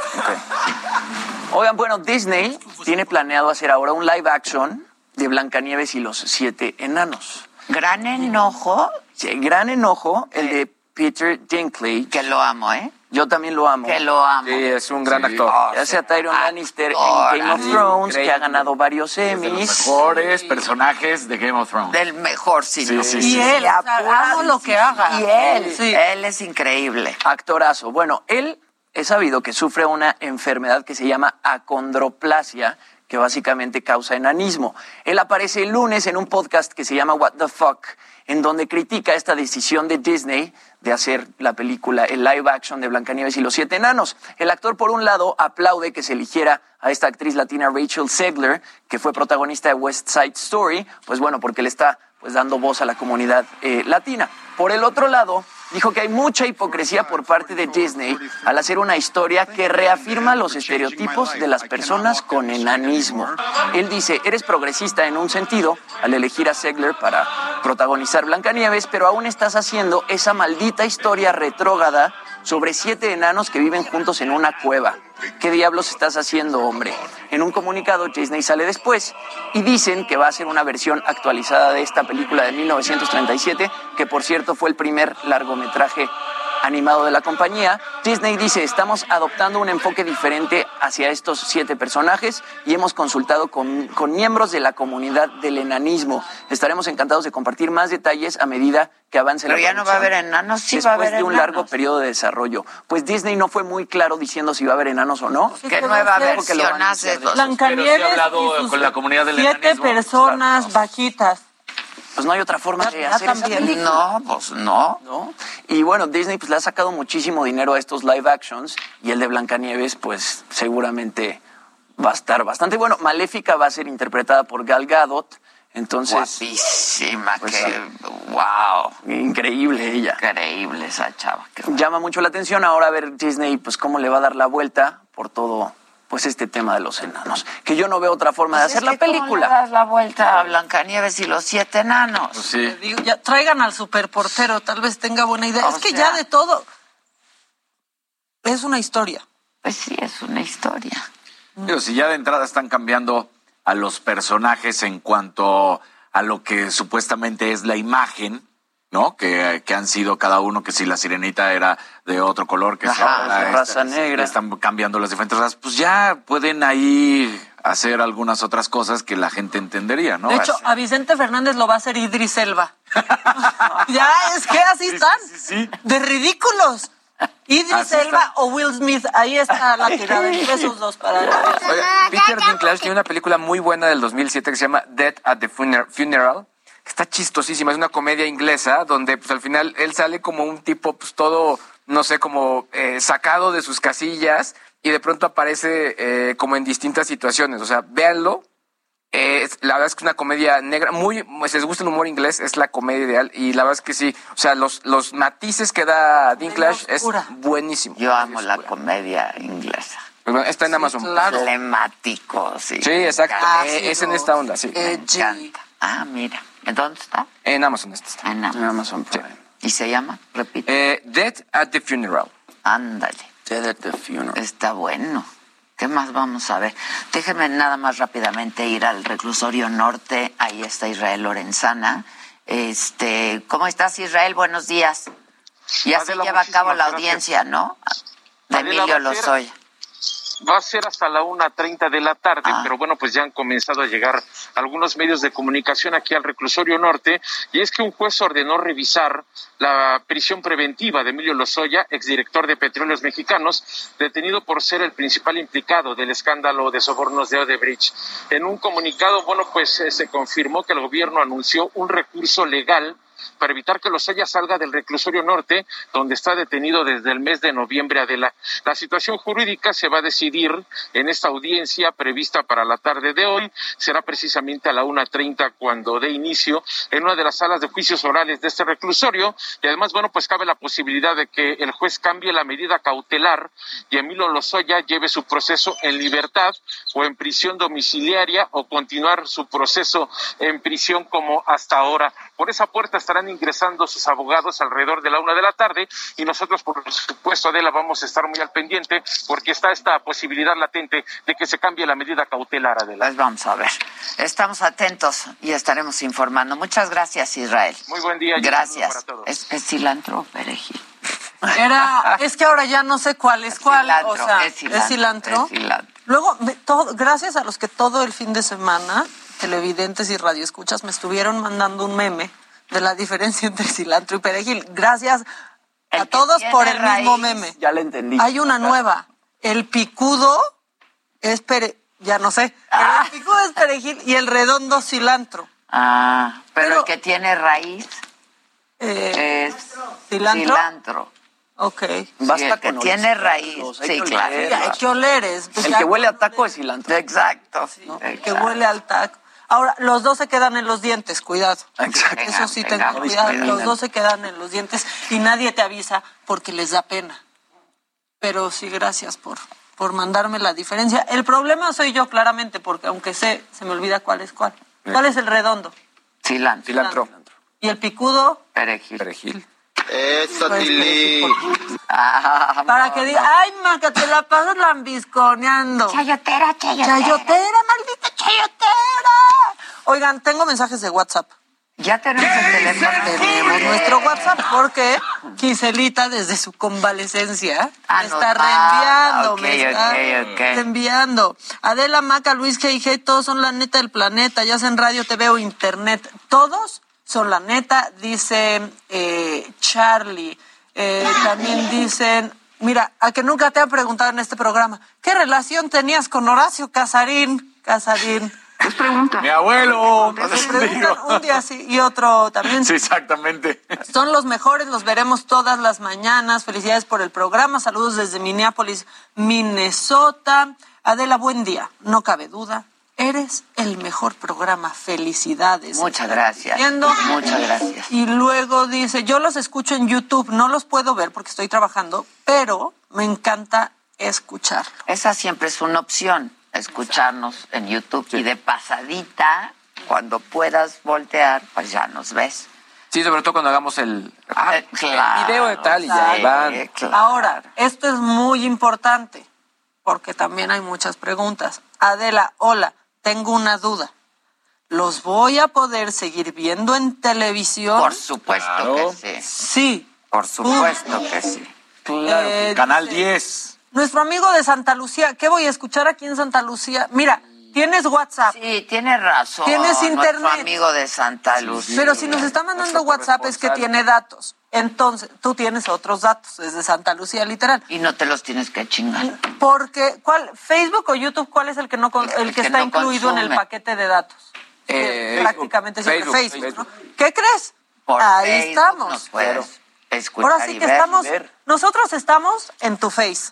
Oigan, bueno, Disney tiene planeado hacer ahora un live action de Blancanieves y los siete enanos. Gran enojo. Sí, gran enojo, el de Peter Dinklage. Que lo amo, ¿eh? Yo también lo amo. Que lo amo. Sí, es un gran actor. Ya sea Tyrion Lannister en Game of Thrones, que ha ganado varios De los Emmys. mejores personajes de Game of Thrones. Del mejor cine. Sí, sí, Y sí. él, o sea, hago lo que haga. Y él, Sí. él es increíble. Actorazo. Bueno, él es sabido que sufre una enfermedad que se llama acondroplasia, que básicamente causa enanismo. Él aparece el lunes en un podcast que se llama What the Fuck, en donde critica esta decisión de Disney de hacer la película, el live action de Blancanieves y los Siete Enanos. El actor, por un lado, aplaude que se eligiera a esta actriz latina Rachel Zegler, que fue protagonista de West Side Story, pues bueno, porque le está pues dando voz a la comunidad eh, latina. Por el otro lado, dijo que hay mucha hipocresía por parte de Disney al hacer una historia que reafirma los estereotipos de las personas con enanismo. Él dice, eres progresista en un sentido al elegir a Segler para protagonizar Blancanieves, pero aún estás haciendo esa maldita historia retrógrada sobre siete enanos que viven juntos en una cueva. ¿Qué diablos estás haciendo, hombre? En un comunicado, Disney sale después y dicen que va a ser una versión actualizada de esta película de 1937, que por cierto fue el primer largometraje animado de la compañía. Disney dice, estamos adoptando un enfoque diferente hacia estos siete personajes y hemos consultado con, con miembros de la comunidad del enanismo. Estaremos encantados de compartir más detalles a medida que avance Pero la ya no va a haber enanos, sí después va a haber de un enanos. largo periodo de desarrollo. Pues Disney no fue muy claro diciendo si va a haber enanos o no. ¿Qué nueva Porque lo van a versión después. Blancanieves Pero sí ha hablado y sus con la comunidad del siete enanismo. personas bajitas. Pues no hay otra forma de Ya hacer esa también. película. No, pues no. ¿no? Y bueno, Disney pues le ha sacado muchísimo dinero a estos live actions y el de Blancanieves pues seguramente va a estar bastante bueno. Maléfica va a ser interpretada por Gal Gadot, entonces Guapísima, Pues que wow. increíble ella. Increíble esa chava. Llama mucho la atención ahora ver Disney pues cómo le va a dar la vuelta por todo pues este tema de los enanos, que yo no veo otra forma de Pues hacer es la que ¿cómo le película. das la vuelta a Blancanieves y los siete enanos. Pues sí. Digo, ya traigan al superportero, tal vez tenga buena idea. O es que sea- ya de todo es una historia. Pues sí, es una historia. Digo, si ya de entrada están cambiando a los personajes en cuanto a lo que supuestamente es la imagen, ¿no? Que, que han sido cada uno, que si la sirenita era de otro color, que Ajá, esta- raza negra. Están cambiando las diferentes razas, pues ya pueden ahí hacer algunas otras cosas que la gente entendería, ¿no? De hecho, a Vicente Fernández lo va a hacer Idris Elba. ya, es que así están. De ridículos. Idris Elba o Will Smith. Ahí está la tirada entre esos dos para Oiga, Peter Dinklage tiene una película muy buena del 2007 que se llama Death at the Funer- Funeral. Está chistosísima, es una comedia inglesa donde pues al final él sale como un tipo pues todo, no sé, como eh, sacado de sus casillas y de pronto aparece eh, como en distintas situaciones. O sea, véanlo. Eh, es- la verdad es que es una comedia negra, muy, si les gusta el humor inglés, es la comedia ideal y la verdad es que sí, o sea, los, los matices que da Dinklage es buenísimo. Yo amo la comedia inglesa. Pues bueno, está en Amazon. Emblemático, sí. Sí, exacto. Eh, es en esta onda, sí. Me encanta. Ah, mira. ¿En dónde está? En Amazon está. En Amazon. ¿Y se llama? Repite. Eh, Death at the Funeral. Ándale. Death at the Funeral. Está bueno. ¿Qué más vamos a ver? Déjeme nada más rápidamente ir al reclusorio norte. Ahí está Israel Lorenzana. Este, ¿cómo estás, Israel? Buenos días. Ya se lleva a cabo la gracias. audiencia, ¿no? De Adela, Emilio Lozoya. Va a ser hasta la 1.30 de la tarde, Ah. pero bueno, pues ya han comenzado a llegar algunos medios de comunicación aquí al reclusorio norte, y es que un juez ordenó revisar la prisión preventiva de Emilio Lozoya, exdirector de Petróleos Mexicanos, detenido por ser el principal implicado del escándalo de sobornos de Odebrecht. En un comunicado, bueno, pues eh, se confirmó que el gobierno anunció un recurso legal para evitar que Lozoya salga del reclusorio norte, donde está detenido desde el mes de noviembre. Adela. La situación jurídica se va a decidir en esta audiencia prevista para la tarde de hoy. Será precisamente a la 1.30 cuando dé inicio en una de las salas de juicios orales de este reclusorio. Y además, bueno, pues cabe la posibilidad de que el juez cambie la medida cautelar y Emilio Lozoya lleve su proceso en libertad o en prisión domiciliaria o continuar su proceso en prisión como hasta ahora. Por esa puerta estarán ingresando sus abogados alrededor de la una de la tarde y nosotros, por supuesto, Adela, vamos a estar muy al pendiente porque está esta posibilidad latente de que se cambie la medida cautelar, Adela. Pues vamos a ver. Estamos atentos y estaremos informando. Muchas gracias, Israel. Muy buen día. Gracias. Para todos. Es, es cilantro o perejil. Era, es que ahora ya no sé cuál es cuál. Cilantro, o sea, es cilantro, es cilantro. es cilantro. Luego, todo, gracias a los que todo el fin de semana, televidentes y radioescuchas, me estuvieron mandando un meme de la diferencia entre cilantro y perejil. Gracias a todos por el mismo meme. Ya le entendí. Hay una nueva. El picudo es pere... Ya no sé. Pero el picudo es perejil y el redondo cilantro. Ah, pero, el que tiene raíz Eh, es ¿Cilantro? cilantro. Ok. Sí, el que tiene raíz. hay Sí, que claro. Hay que oler. es- pues El ya- que huele a taco es cilantro. Exacto. El que huele al taco. Ahora, los dos se quedan en los dientes, cuidado. Exacto. Eso sí, venga, cuidado. venga. Los dos se quedan en los dientes y nadie te avisa porque les da pena. Pero sí, gracias por, por mandarme la diferencia. El problema soy yo, claramente, porque aunque sé, se me olvida cuál es cuál. ¿Cuál es el redondo? Cilantro. Cilantro. ¿Y el picudo? Perejil. Perejil. Eso, Pues, Tilly. Ah, Para que diga, ay, Maca, te la pasas lambisconeando. Chayotera, chayotera. Chayotera, maldita chayotera. Oigan, tengo mensajes de WhatsApp. Ya tenemos el teléfono. Tenemos nuestro WhatsApp porque Giselita desde su convalecencia Ah, me no, está ah, reenviando, me está ok, ok. reenviando. Adela Maca, Luis G.I.G., todos son la neta del planeta, ya sea en radio, TV o internet, todos son la neta, dice eh, Charlie. Eh, también dicen, mira, a que nunca te han preguntado en este programa, ¿qué relación tenías con Horacio Casarín? Casarín. Mi abuelo. Se preguntan un día sí y otro también. Sí, exactamente. Son los mejores, los veremos todas las mañanas. Felicidades por el programa. Saludos desde Minneapolis, Minnesota. Adela, buen día. No cabe duda. Eres el mejor programa. Felicidades. Muchas gracias. Entiendo. Muchas gracias. Y luego dice, yo los escucho en YouTube, no los puedo ver porque estoy trabajando, pero me encanta escucharlo. Esa siempre es una opción, escucharnos en YouTube y de pasadita, cuando puedas voltear, pues ya nos ves. Sí, sobre todo cuando hagamos el, ah, Eh, claro, el video de tal y ya van. claro. Ahora, esto es muy importante porque también hay muchas preguntas. Adela, hola, tengo una duda. ¿Los voy a poder seguir viendo en televisión? Por supuesto Claro. que sí. Sí. Por supuesto que sí. Claro. Eh, Canal dice- 10. Nuestro amigo de Santa Lucía, ¿qué voy a escuchar aquí en Santa Lucía? Mira, tienes WhatsApp. Sí, tienes razón. Tienes nuestro internet. amigo de Santa Luz. Pero si nos está mandando WhatsApp es que tiene datos. Entonces, tú tienes otros datos desde Santa Lucía, literal. Y no te los tienes que chingar. Porque, ¿cuál? ¿Facebook o YouTube? ¿Cuál es el que no con- el, que, que está no incluido en el paquete de datos? Eh, prácticamente siempre Facebook, Facebook, Facebook. ¿no? ¿Qué crees? Por Ahí Facebook estamos. Nos puedes escuchar Ahora sí y que ver. estamos, ver. nosotros estamos en tu face.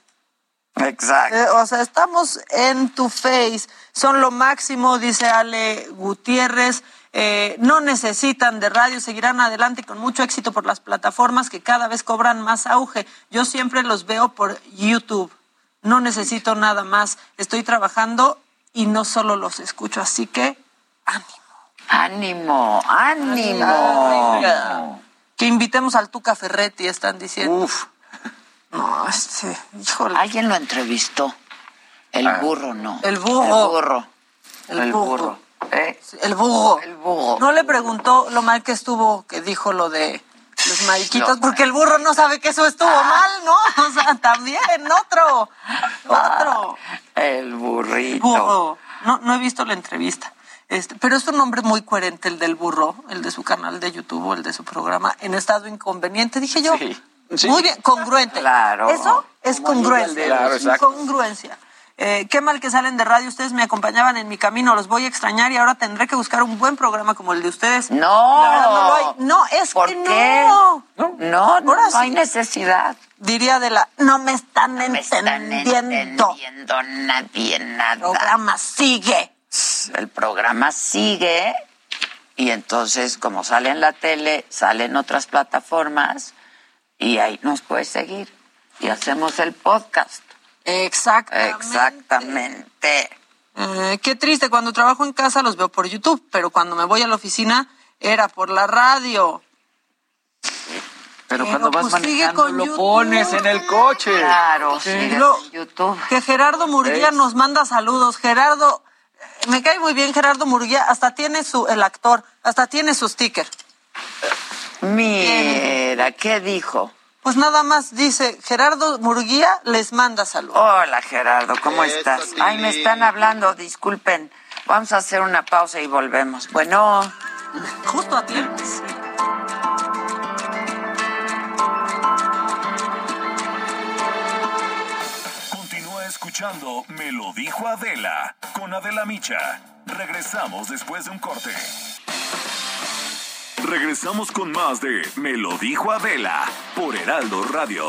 Exacto. Eh, o sea, estamos en tu face. Son lo máximo, dice Ale Gutiérrez. Eh, no necesitan de radio, seguirán adelante y con mucho éxito por las plataformas que cada vez cobran más auge. Yo siempre los veo por YouTube. No necesito nada más. Estoy trabajando y no solo los escucho. Así que, Ánimo, ánimo. que invitemos al Tuca Ferretti, están diciendo. Uf. No, este, híjole. Alguien lo entrevistó. El Ah. burro no. El burro. El burro. El burro. ¿Eh? El burro. El burro. No le preguntó lo mal que estuvo, que dijo lo de los mariquitos, porque el burro no sabe que eso estuvo mal, ¿no? O sea, también, otro. Otro. El burrito. Burro. No, no he visto la entrevista. Este, pero es un nombre muy coherente el del burro, el de su canal de YouTube el de su programa, en estado inconveniente, dije yo. Sí. Muy bien, congruente. Claro. Eso es congruencia. Claro, exacto. Congruencia. eh, qué mal que salen de radio, ustedes me acompañaban en mi camino, los voy a extrañar y ahora tendré que buscar un buen programa como el de ustedes. No. Verdad no lo hay. No, es ¿Por que qué? no. No, no, no, no hay necesidad. Diría de la, no me están Me están entendiendo. entendiendo nadie nada. El programa sigue. El programa sigue y entonces como sale en la tele, sale en otras plataformas y ahí nos puedes seguir y hacemos el podcast. Exactamente. Exactamente. Eh, qué triste, cuando trabajo en casa los veo por YouTube, pero cuando me voy a la oficina era por la radio. Pero Pero, cuando vas pues, sigue manejando con lo YouTube. pones en el coche. Claro, Sí. Lo- YouTube. Que Gerardo Murguía ¿Ves? nos manda saludos. Gerardo, eh, me cae muy bien Gerardo Murguía, hasta tiene su, el actor, hasta tiene su sticker. Mira, ¿qué dijo? Pues nada más dice, Gerardo Murguía les manda saludos. Hola Gerardo, ¿cómo estás? Ay, me están hablando, disculpen. Vamos a hacer una pausa y volvemos. Bueno, Justo a tiempo. Continúa escuchando Me lo dijo Adela con Adela Micha. Regresamos después de un corte. Regresamos con más de Me lo dijo Adela por Heraldo Radio.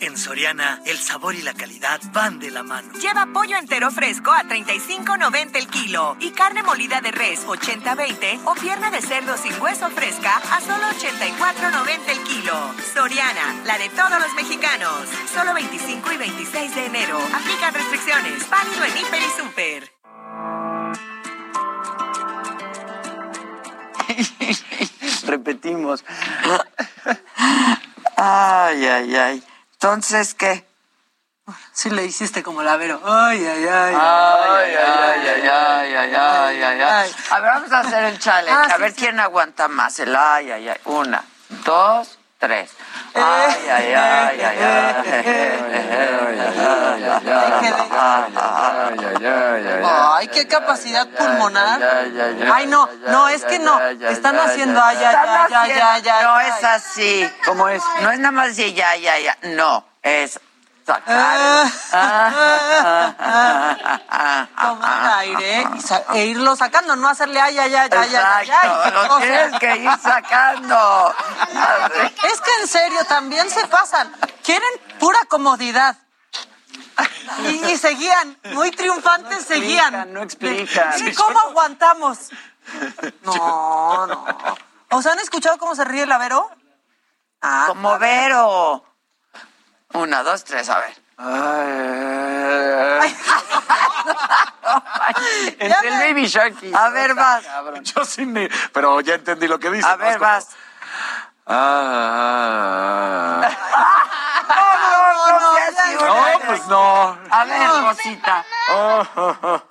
En Soriana, el sabor y la calidad van de la mano. Lleva pollo entero fresco a 35.90 el kilo y carne molida de res 80-20 o pierna de cerdo sin hueso fresca a solo 84.90 el kilo. Soriana, la de todos los mexicanos. Solo 25 y 26 de enero. Aplican restricciones. Válido en Hiper y Super. Repetimos. ay, ay, ay. Entonces, ¿qué? Sí le hiciste como la Vero. Ay, ay, ay. Ay, ay, ay, ay, ay, ay, ay, ay. A ver, vamos a hacer el challenge. Ah, a ver sí, quién aguanta más. El ay, ay, ay. Una, dos, tres. Ay, ay, ay, ay, ay. Ay, qué capacidad pulmonar. Ay, no, no, es que no. Están haciendo ay, ay, Están ay, ay, haciendo- ay, ay. No es así. ¿Cómo es? No es nada más decir ya, ya, ya. No, es sacar. Tomar aire e irlo sacando, no hacerle ay, ay, ay, ay, ay, ay, lo tienes que ir sacando. Es que en serio, también se pasan. Quieren pura comodidad. Y, y seguían, muy triunfantes seguían. No explican. Sí, ¿Cómo aguantamos? No, no. ¿Os han escuchado cómo se ríe el Avero? Ah, Como Vero. Una, dos, tres, a ver. Entre el Baby Shark y- A ver, vas. Yo sí me... Pero ya entendí lo que dice. A ver, vas. Ah, No, no, no, seas ya, no, pues no. A ver, Rosita.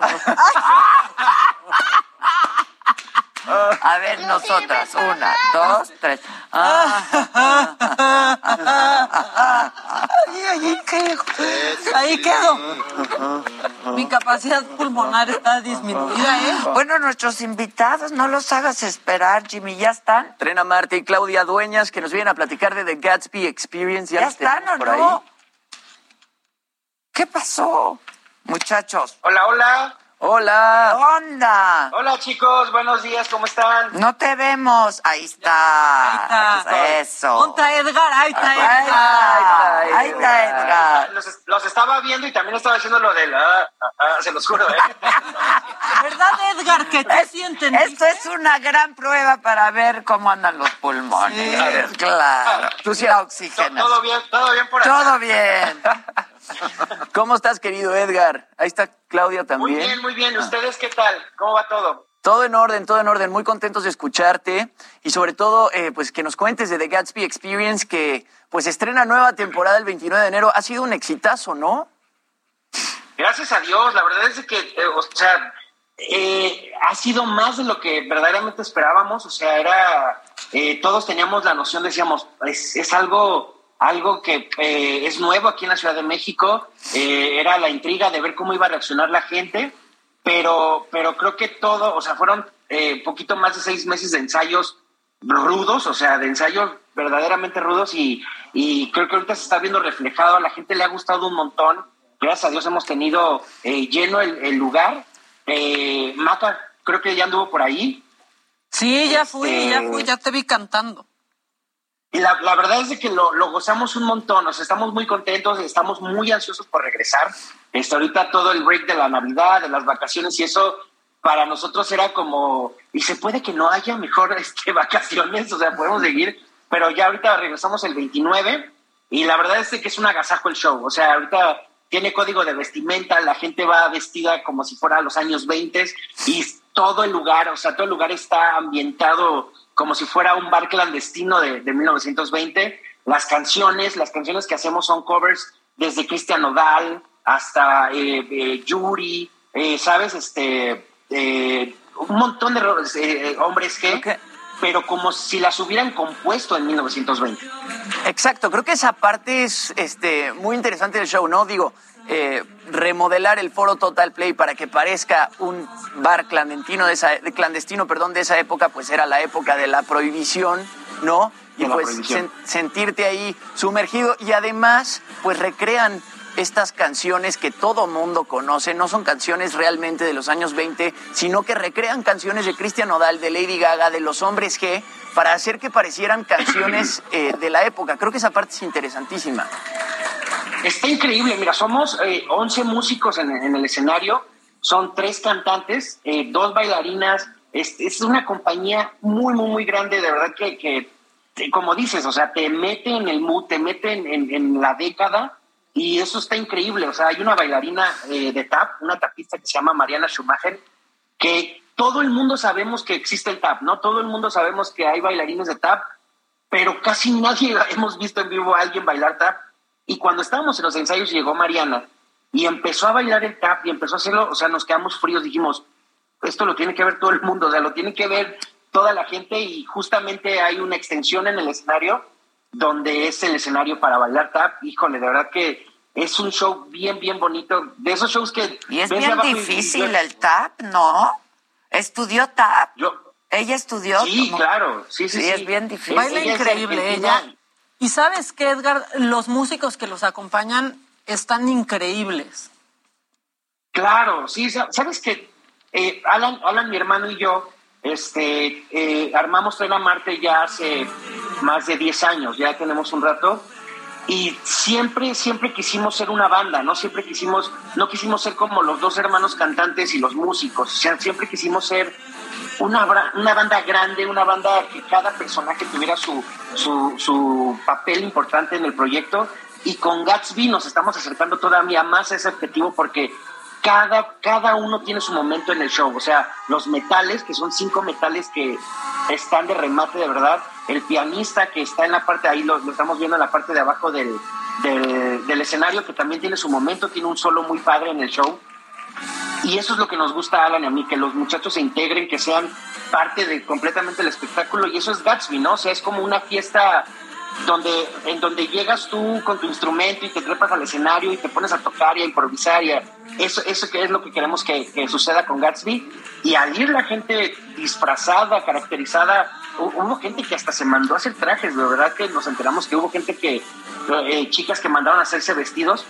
A ver, nosotras. Una, dos, tres. Ah. Ay, ahí quedo. Ahí quedo. Mi capacidad pulmonar está disminuida, ¿eh? Bueno, nuestros invitados, no los hagas esperar, Jimmy, ¿ya están? Trena Marte y Claudia Dueñas, que nos vienen a platicar de The Gatsby Experience. ¿Ya los están o por no? Ahí. ¿Qué pasó? Muchachos. Hola, hola. Hola. ¿Qué onda? Hola chicos, buenos días, ¿cómo están? No te vemos. Ahí está. Ahí está. Eso. Contra Edgar, ahí está Ahí Edgar. está, ahí está Edgar. Los, los estaba viendo y también estaba haciendo lo del... ah, ah, ah, se los juro, ¿eh? ¿Verdad, Edgar, que te sienten? Esto es una gran prueba para ver cómo andan los pulmones. Claro. Tú sí la oxigenas. todo bien, todo bien por acá. Todo bien. ¿Cómo estás, querido Edgar? Ahí está Claudia Muy también. bien, muy bien. ¿Ustedes qué tal? ¿Cómo va todo? Todo en orden, todo en orden. Muy contentos de escucharte y sobre todo, eh, pues que nos cuentes de The Gatsby Experience que pues estrena nueva temporada el 29 de enero. Ha sido un exitazo, ¿no? Gracias a Dios, la verdad es que, eh, o sea, eh, ha sido más de lo que verdaderamente esperábamos, o sea, era, eh, todos teníamos la noción, decíamos, es, es algo, algo que eh, es nuevo aquí en la Ciudad de México, eh, era la intriga de ver cómo iba a reaccionar la gente, pero, pero creo que todo, o sea, fueron eh, poquito más de seis meses de ensayos rudos, o sea, de ensayos verdaderamente rudos y, y creo que ahorita se está viendo reflejado, a la gente le ha gustado un montón, gracias a Dios hemos tenido eh, lleno el, lugar. Eh, Maca, creo que ya anduvo por ahí. Sí, ya fui, ya fui, ya te vi cantando. Y la, verdad es de que lo, gozamos un montón, nos estamos muy contentos, estamos muy ansiosos por regresar. Este, ahorita todo el break de la Navidad, de las vacaciones y eso, para nosotros era como, y se puede que no haya mejor este, vacaciones, o sea, podemos seguir, pero ya ahorita regresamos el 29 y la verdad es que es un agasajo el show, o sea, ahorita tiene código de vestimenta, la gente va vestida como si fuera a los años 20 y todo el lugar, o sea, todo el lugar está ambientado como si fuera un bar clandestino de, 1920. Las canciones, las canciones que hacemos son covers desde Cristian Nodal hasta eh, eh, Yuri, eh, ¿sabes? Este, un montón de hombres que, pero como si las hubieran compuesto en 1920. Exacto, creo que esa parte es este, muy interesante del show, ¿no? Digo, eh, remodelar el foro Total Play para que parezca un bar clandestino de esa, clandestino, perdón, de esa época, pues era la época de la prohibición, ¿no? Y pues sentirte ahí sumergido. Y además, pues recrean estas canciones que todo mundo conoce, no son canciones realmente de los años 20, sino que recrean canciones de Cristian Nodal, de Lady Gaga, de los hombres G, para hacer que parecieran canciones eh, de la época. Creo que esa parte es interesantísima. Está increíble, mira, somos 11 eh, músicos en, el escenario, son tres cantantes, eh, dos bailarinas, es, una compañía muy, muy, muy grande, de verdad que, que, como dices, o sea, te mete en el mood, te mete en, en, la década y eso está increíble, o sea, hay una bailarina eh, de tap, una tapista que se llama Mariana Schumacher, que todo el mundo sabemos que existe el tap, ¿no? Todo el mundo sabemos que hay bailarines de tap, pero casi nadie hemos visto en vivo a alguien bailar tap y cuando estábamos en los ensayos llegó Mariana y empezó a bailar el tap y empezó a hacerlo, o sea, nos quedamos fríos, dijimos, esto lo tiene que ver todo el mundo, o sea, lo tiene que ver toda la gente y justamente hay una extensión en el escenario donde es el escenario para bailar tap. Híjole, de verdad que es un show bien, bien bonito. De esos shows que... Y es bien difícil el tap, ¿no? ¿Estudió tap? Yo... Ella estudió. Sí, claro, sí, sí, sí. es bien difícil. Baila increíble ella. Y sabes que, Edgar, los músicos que los acompañan están increíbles. Claro, sí, sabes que eh, Alan, Alan, mi hermano y yo, este, eh, armamos Tren Marte ya hace más de 10 años, ya tenemos un rato, y siempre, siempre quisimos ser una banda, ¿no? Siempre quisimos, no quisimos ser como los dos hermanos cantantes y los músicos, o sea, siempre quisimos ser una, una banda grande, una banda que cada personaje tuviera su, su, su papel importante en el proyecto. Y con Gatsby nos estamos acercando todavía más a ese objetivo porque cada, cada uno tiene su momento en el show. O sea, los metales, que son cinco metales que están de remate de verdad. El pianista que está en la parte, ahí lo, estamos viendo en la parte de abajo del, del, escenario, que también tiene su momento, tiene un solo muy padre en el show. Y eso es lo que nos gusta a Alan y a mí, que los muchachos se integren, que sean parte de completamente el espectáculo. Y eso es Gatsby, ¿no? O sea, es como una fiesta donde, en donde llegas tú con tu instrumento y te trepas al escenario y te pones a tocar y a improvisar. Y eso, eso que es lo que queremos que, que, suceda con Gatsby. Y al ir la gente disfrazada, caracterizada, hubo gente que hasta se mandó a hacer trajes, de verdad que nos enteramos que hubo gente que, eh, chicas que mandaron a hacerse vestidos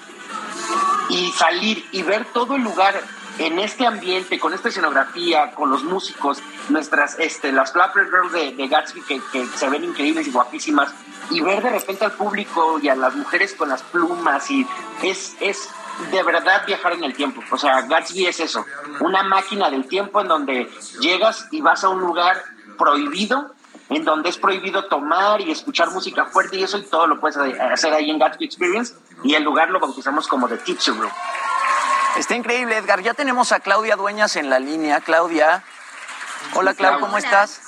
y salir y ver todo el lugar en este ambiente, con esta escenografía, con los músicos, nuestras, este, las Flapper Girls de, Gatsby que, se ven increíbles y guapísimas, y ver de repente al público y a las mujeres con las plumas, y es, es de verdad viajar en el tiempo. O sea, Gatsby es eso, una máquina del tiempo en donde llegas y vas a un lugar prohibido, en donde es prohibido tomar y escuchar música fuerte y eso y todo lo puedes hacer ahí en Gatsby Experience y el lugar lo bautizamos como The Tipsy Room. Está increíble, Edgar. Ya tenemos a Claudia Dueñas en la línea. Claudia. Hola, Claudia, ¿cómo estás?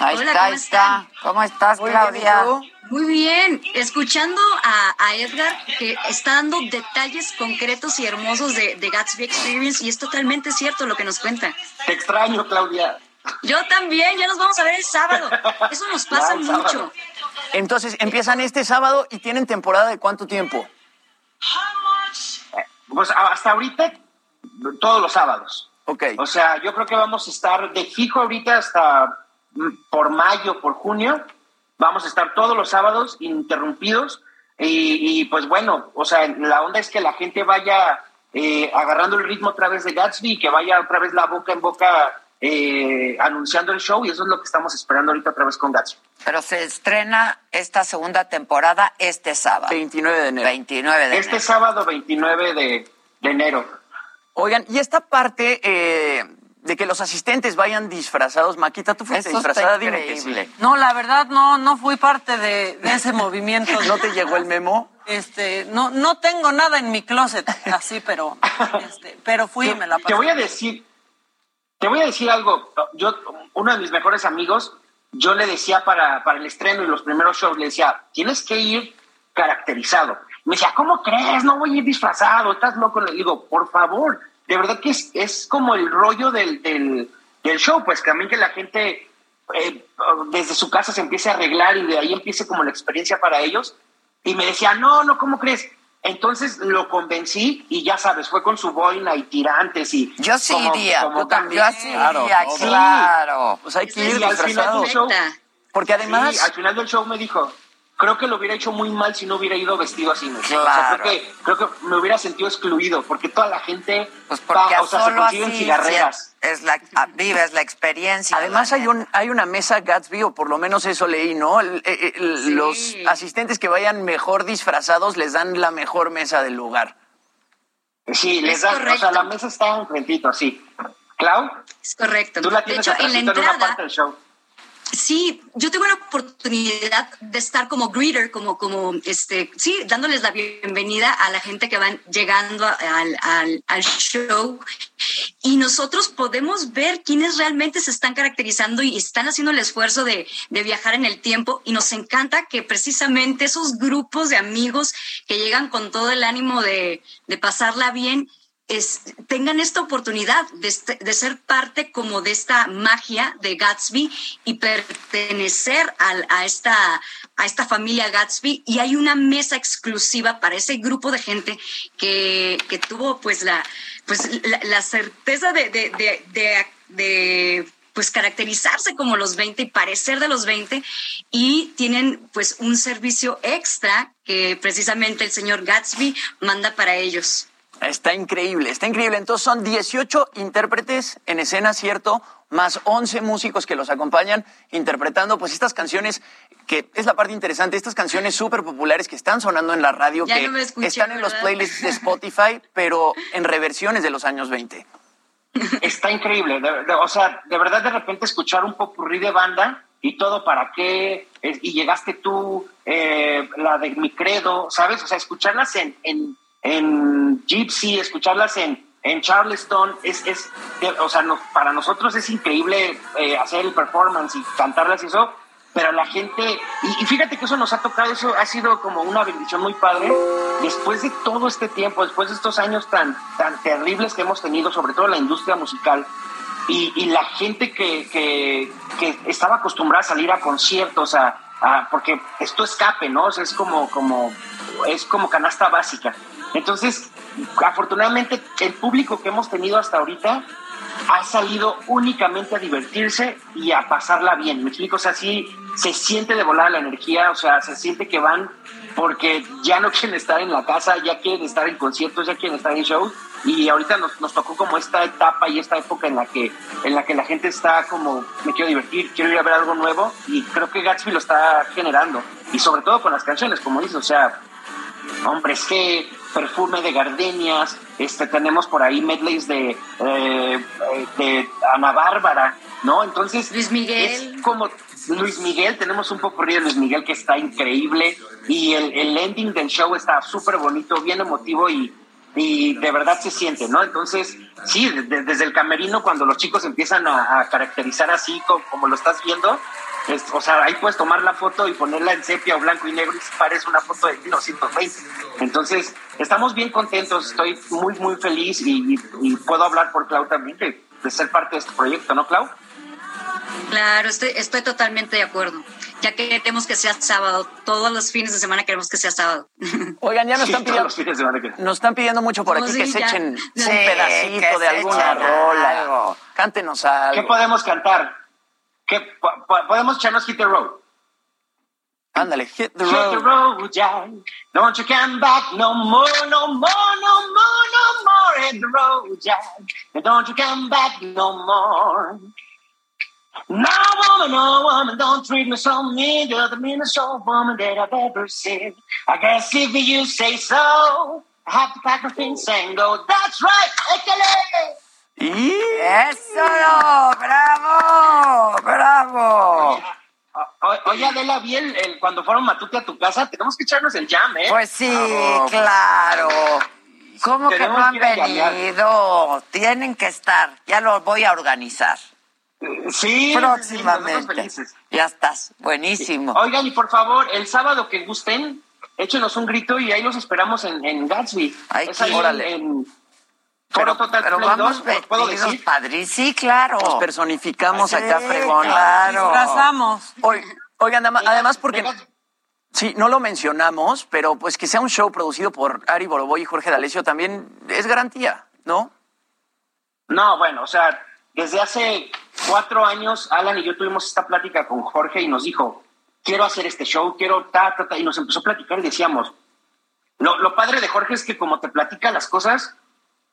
Ahí está, ahí está. ¿Cómo estás, Claudia? Muy bien, escuchando a, Edgar que está dando detalles concretos y hermosos de, Gatsby Experience y es totalmente cierto lo que nos cuenta. Te extraño, Claudia. Yo también, ya nos vamos a ver el sábado. Eso nos pasa mucho. Entonces, empiezan este sábado y tienen temporada de cuánto tiempo? Pues hasta ahorita, todos los sábados. Ok. O sea, yo creo que vamos a estar de fijo ahorita hasta mm, por mayo, por junio. Vamos a estar todos los sábados interrumpidos. Y, pues bueno, o sea, la onda es que la gente vaya eh, agarrando el ritmo otra vez de Gatsby y que vaya otra vez la boca en boca eh, anunciando el show y eso es lo que estamos esperando ahorita otra vez con Gatsby. Pero se estrena esta segunda temporada este sábado. 29 de enero. 29 de este enero. Este sábado 29 de, de enero. Oigan, y esta parte eh, de que los asistentes vayan disfrazados, Maquita, tú fuiste Eso está disfrazada, dime que increíble. sí. No, la verdad no, no fui parte de, de ese movimiento. ¿No te llegó el memo? Este, no, no tengo nada en mi closet, así, pero, este, pero fui y me la pasé. Te voy a decir, te voy a decir algo. Yo, uno de mis mejores amigos, yo le decía para, para el estreno y los primeros shows, le decía, tienes que ir caracterizado. Me decía, ¿cómo crees? No voy a ir disfrazado, estás loco. Le digo, por favor, de verdad que es, es como el rollo del, del, del show, pues también que la gente eh, desde su casa se empiece a arreglar y de ahí empiece como la experiencia para ellos. Y me decía, no, no, ¿cómo crees? Entonces lo convencí y ya sabes, fue con su boina y tirantes y... Yo sí como- iría, como yo también, yo sí iría, Sí. claro. Pues hay que Sí, ir final disfrazado. del show, Porque además... Sí, al final del show me dijo, creo que lo hubiera hecho muy mal si no hubiera ido vestido así. ¿no? O sea, Claro. creo que, creo que me hubiera sentido excluido porque toda la gente Pues porque va, o sea, se consiguen cigarreras. es la, ah, vives la experiencia. Además hay un hay una mesa Gatsby, o por lo menos eso leí, ¿no? El- el- el- Sí. Los asistentes que vayan mejor disfrazados les dan la mejor mesa del lugar. Sí, les Es dan, o sea, correcto. la mesa está enfrentito, así. Clau, Es correcto. tú la de tienes hecho, en la atrásito en una entrada, parte del show. Sí, yo tuve la oportunidad de estar como greeter, como, como, este, sí, dándoles la bienvenida a la gente que van llegando al, al, al show. Y nosotros podemos ver quiénes realmente se están caracterizando y están haciendo el esfuerzo de, de viajar en el tiempo. Y nos encanta que precisamente esos grupos de amigos que llegan con todo el ánimo de, de pasarla bien, tengan esta oportunidad de, este- de ser parte como de esta magia de Gatsby y pertenecer a, esta, familia Gatsby. Y hay una mesa exclusiva para ese grupo de gente que, tuvo pues la, pues, certeza de, pues caracterizarse como los 20 y parecer de los 20 y tienen pues un servicio extra que precisamente el señor Gatsby manda para ellos. Está increíble, está increíble. Entonces son 18 intérpretes en escena, ¿cierto? Más 11 músicos que los acompañan interpretando pues estas canciones, que es la parte interesante, estas canciones súper populares que están sonando en la radio, Ya que no me escuché, están en los playlists de Spotify, pero en reversiones de los años 20. Está increíble, de- de- o sea, de verdad de repente escuchar un popurrí de banda y todo para qué, y llegaste tú, eh, la de mi credo, ¿sabes? O sea, escucharlas en, en, en Gypsy, escucharlas en, en Charleston, es, es o sea, no- para nosotros es increíble eh, hacer el performance y cantarlas y eso, pero la gente, y, y fíjate que eso nos ha tocado, eso ha sido como una bendición muy padre, después de todo este tiempo, después de estos años tan, tan terribles que hemos tenido, sobre todo en la industria musical, y, y la gente que, que, que estaba acostumbrada a salir a conciertos, a, a- porque esto escape, ¿no? O sea, es como, como, es como canasta básica. Entonces, afortunadamente, el público que hemos tenido hasta ahorita ha salido únicamente a divertirse y a pasarla bien. Me explico, o sea, sí se siente de volar la energía, o sea, se siente que van porque ya no quieren estar en la casa, ya quieren estar en conciertos, ya quieren estar en shows. Y ahorita nos, nos tocó como esta etapa y esta época en la que en la que la gente está como me quiero divertir, quiero ir a ver algo nuevo y creo que Gatsby lo está generando. Y sobre todo con las canciones, como dices, o sea, Hombres G, Perfume de Gardenias, este, tenemos por ahí medleys de, eh, eh, de Ana Bárbara, ¿no? Entonces, Luis Miguel. es como Luis Miguel, tenemos un poco de Luis Miguel que está increíble y el, el ending del show está súper bonito, bien emotivo y, y de verdad se siente, ¿no? Entonces, sí, de- desde el camerino cuando los chicos empiezan a, a caracterizar así como, como lo estás viendo, es- o sea, ahí puedes tomar la foto y ponerla en sepia o blanco y negro y parece una foto de 1920. Entonces, estamos bien contentos, estoy muy, muy feliz y, y- y puedo hablar por Clau también de, de ser parte de este proyecto, ¿no, Clau? Claro, estoy, estoy totalmente de acuerdo. Ya queremos que sea sábado. Todos los fines de semana queremos que sea sábado. Oigan, ya nos Sí, están pidiendo, los fines de semana que- nos están pidiendo mucho por No, aquí sí, que se echen Sí, un que pedacito de alguna rola. algo. Cántenos ¿Qué algo. podemos cantar? ¿Qué, po- po- ¿Podemos echarnos Hit the Road? Ándale, hit the Hit the road. road, Jack. Don't you come back no more, no more, no more, no more. Hit the road, Jack. Don't you come back no more. No woman, no woman, don't treat me so mean. You're the meanest old woman that I've ever seen. I guess if you say so, I have to pack my things and go. That's right, échale. Y ¡Eso! ¡Bravo! ¡Bravo! O- Oye, Adela, vi el, cuando fueron Matute a tu casa, tenemos que echarnos el jam, ¿eh? Pues sí, claro. ¿Cómo que no han venido? Tienen que estar. Ya lo voy a organizar. Sí, Próximamente. Ya estás. Buenísimo. Oigan, y por favor, el sábado que gusten, échenos un grito y ahí los esperamos en, en Gatsby. Ay, es ahí órale. en, Foro Total Pero Play vamos 2, ¿puedo vestidos, decir? padre. Sí, claro. Nos personificamos Sí, acá, fregón. claro. Disfrazamos. Oigan, adem- además porque... Sí, no lo mencionamos, pero pues que sea un show producido por Ari Boroboy y Jorge D'Alessio también es garantía, ¿no? No, bueno, o sea, desde hace cuatro años, Alan y yo tuvimos esta plática con Jorge y nos dijo, quiero hacer este show, quiero ta, ta, ta, y nos empezó a platicar y decíamos, lo, lo padre de Jorge es que como te platica las cosas,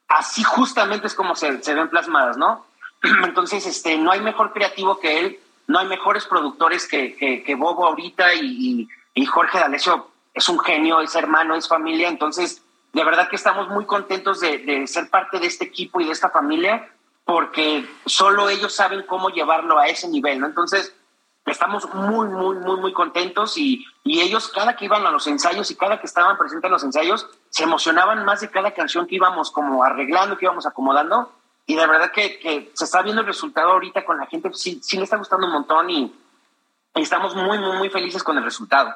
así justamente es como se, se ven plasmadas, ¿no? Entonces, este, no hay mejor creativo que él, no hay mejores productores que, que, Bobo ahorita y, y, y Jorge D'Alessio es un genio, es hermano, es familia, entonces, de verdad que estamos muy contentos de, de ser parte de este equipo y de esta familia, porque solo ellos saben cómo llevarlo a ese nivel, ¿no? Entonces, estamos muy, muy, muy, muy contentos y, y ellos cada que iban a los ensayos y cada que estaban presentes en los ensayos, se emocionaban más de cada canción que íbamos como arreglando, que íbamos acomodando. Y de verdad que, se está viendo el resultado ahorita con la gente, sí, sí le está gustando un montón y estamos muy, muy, muy felices con el resultado.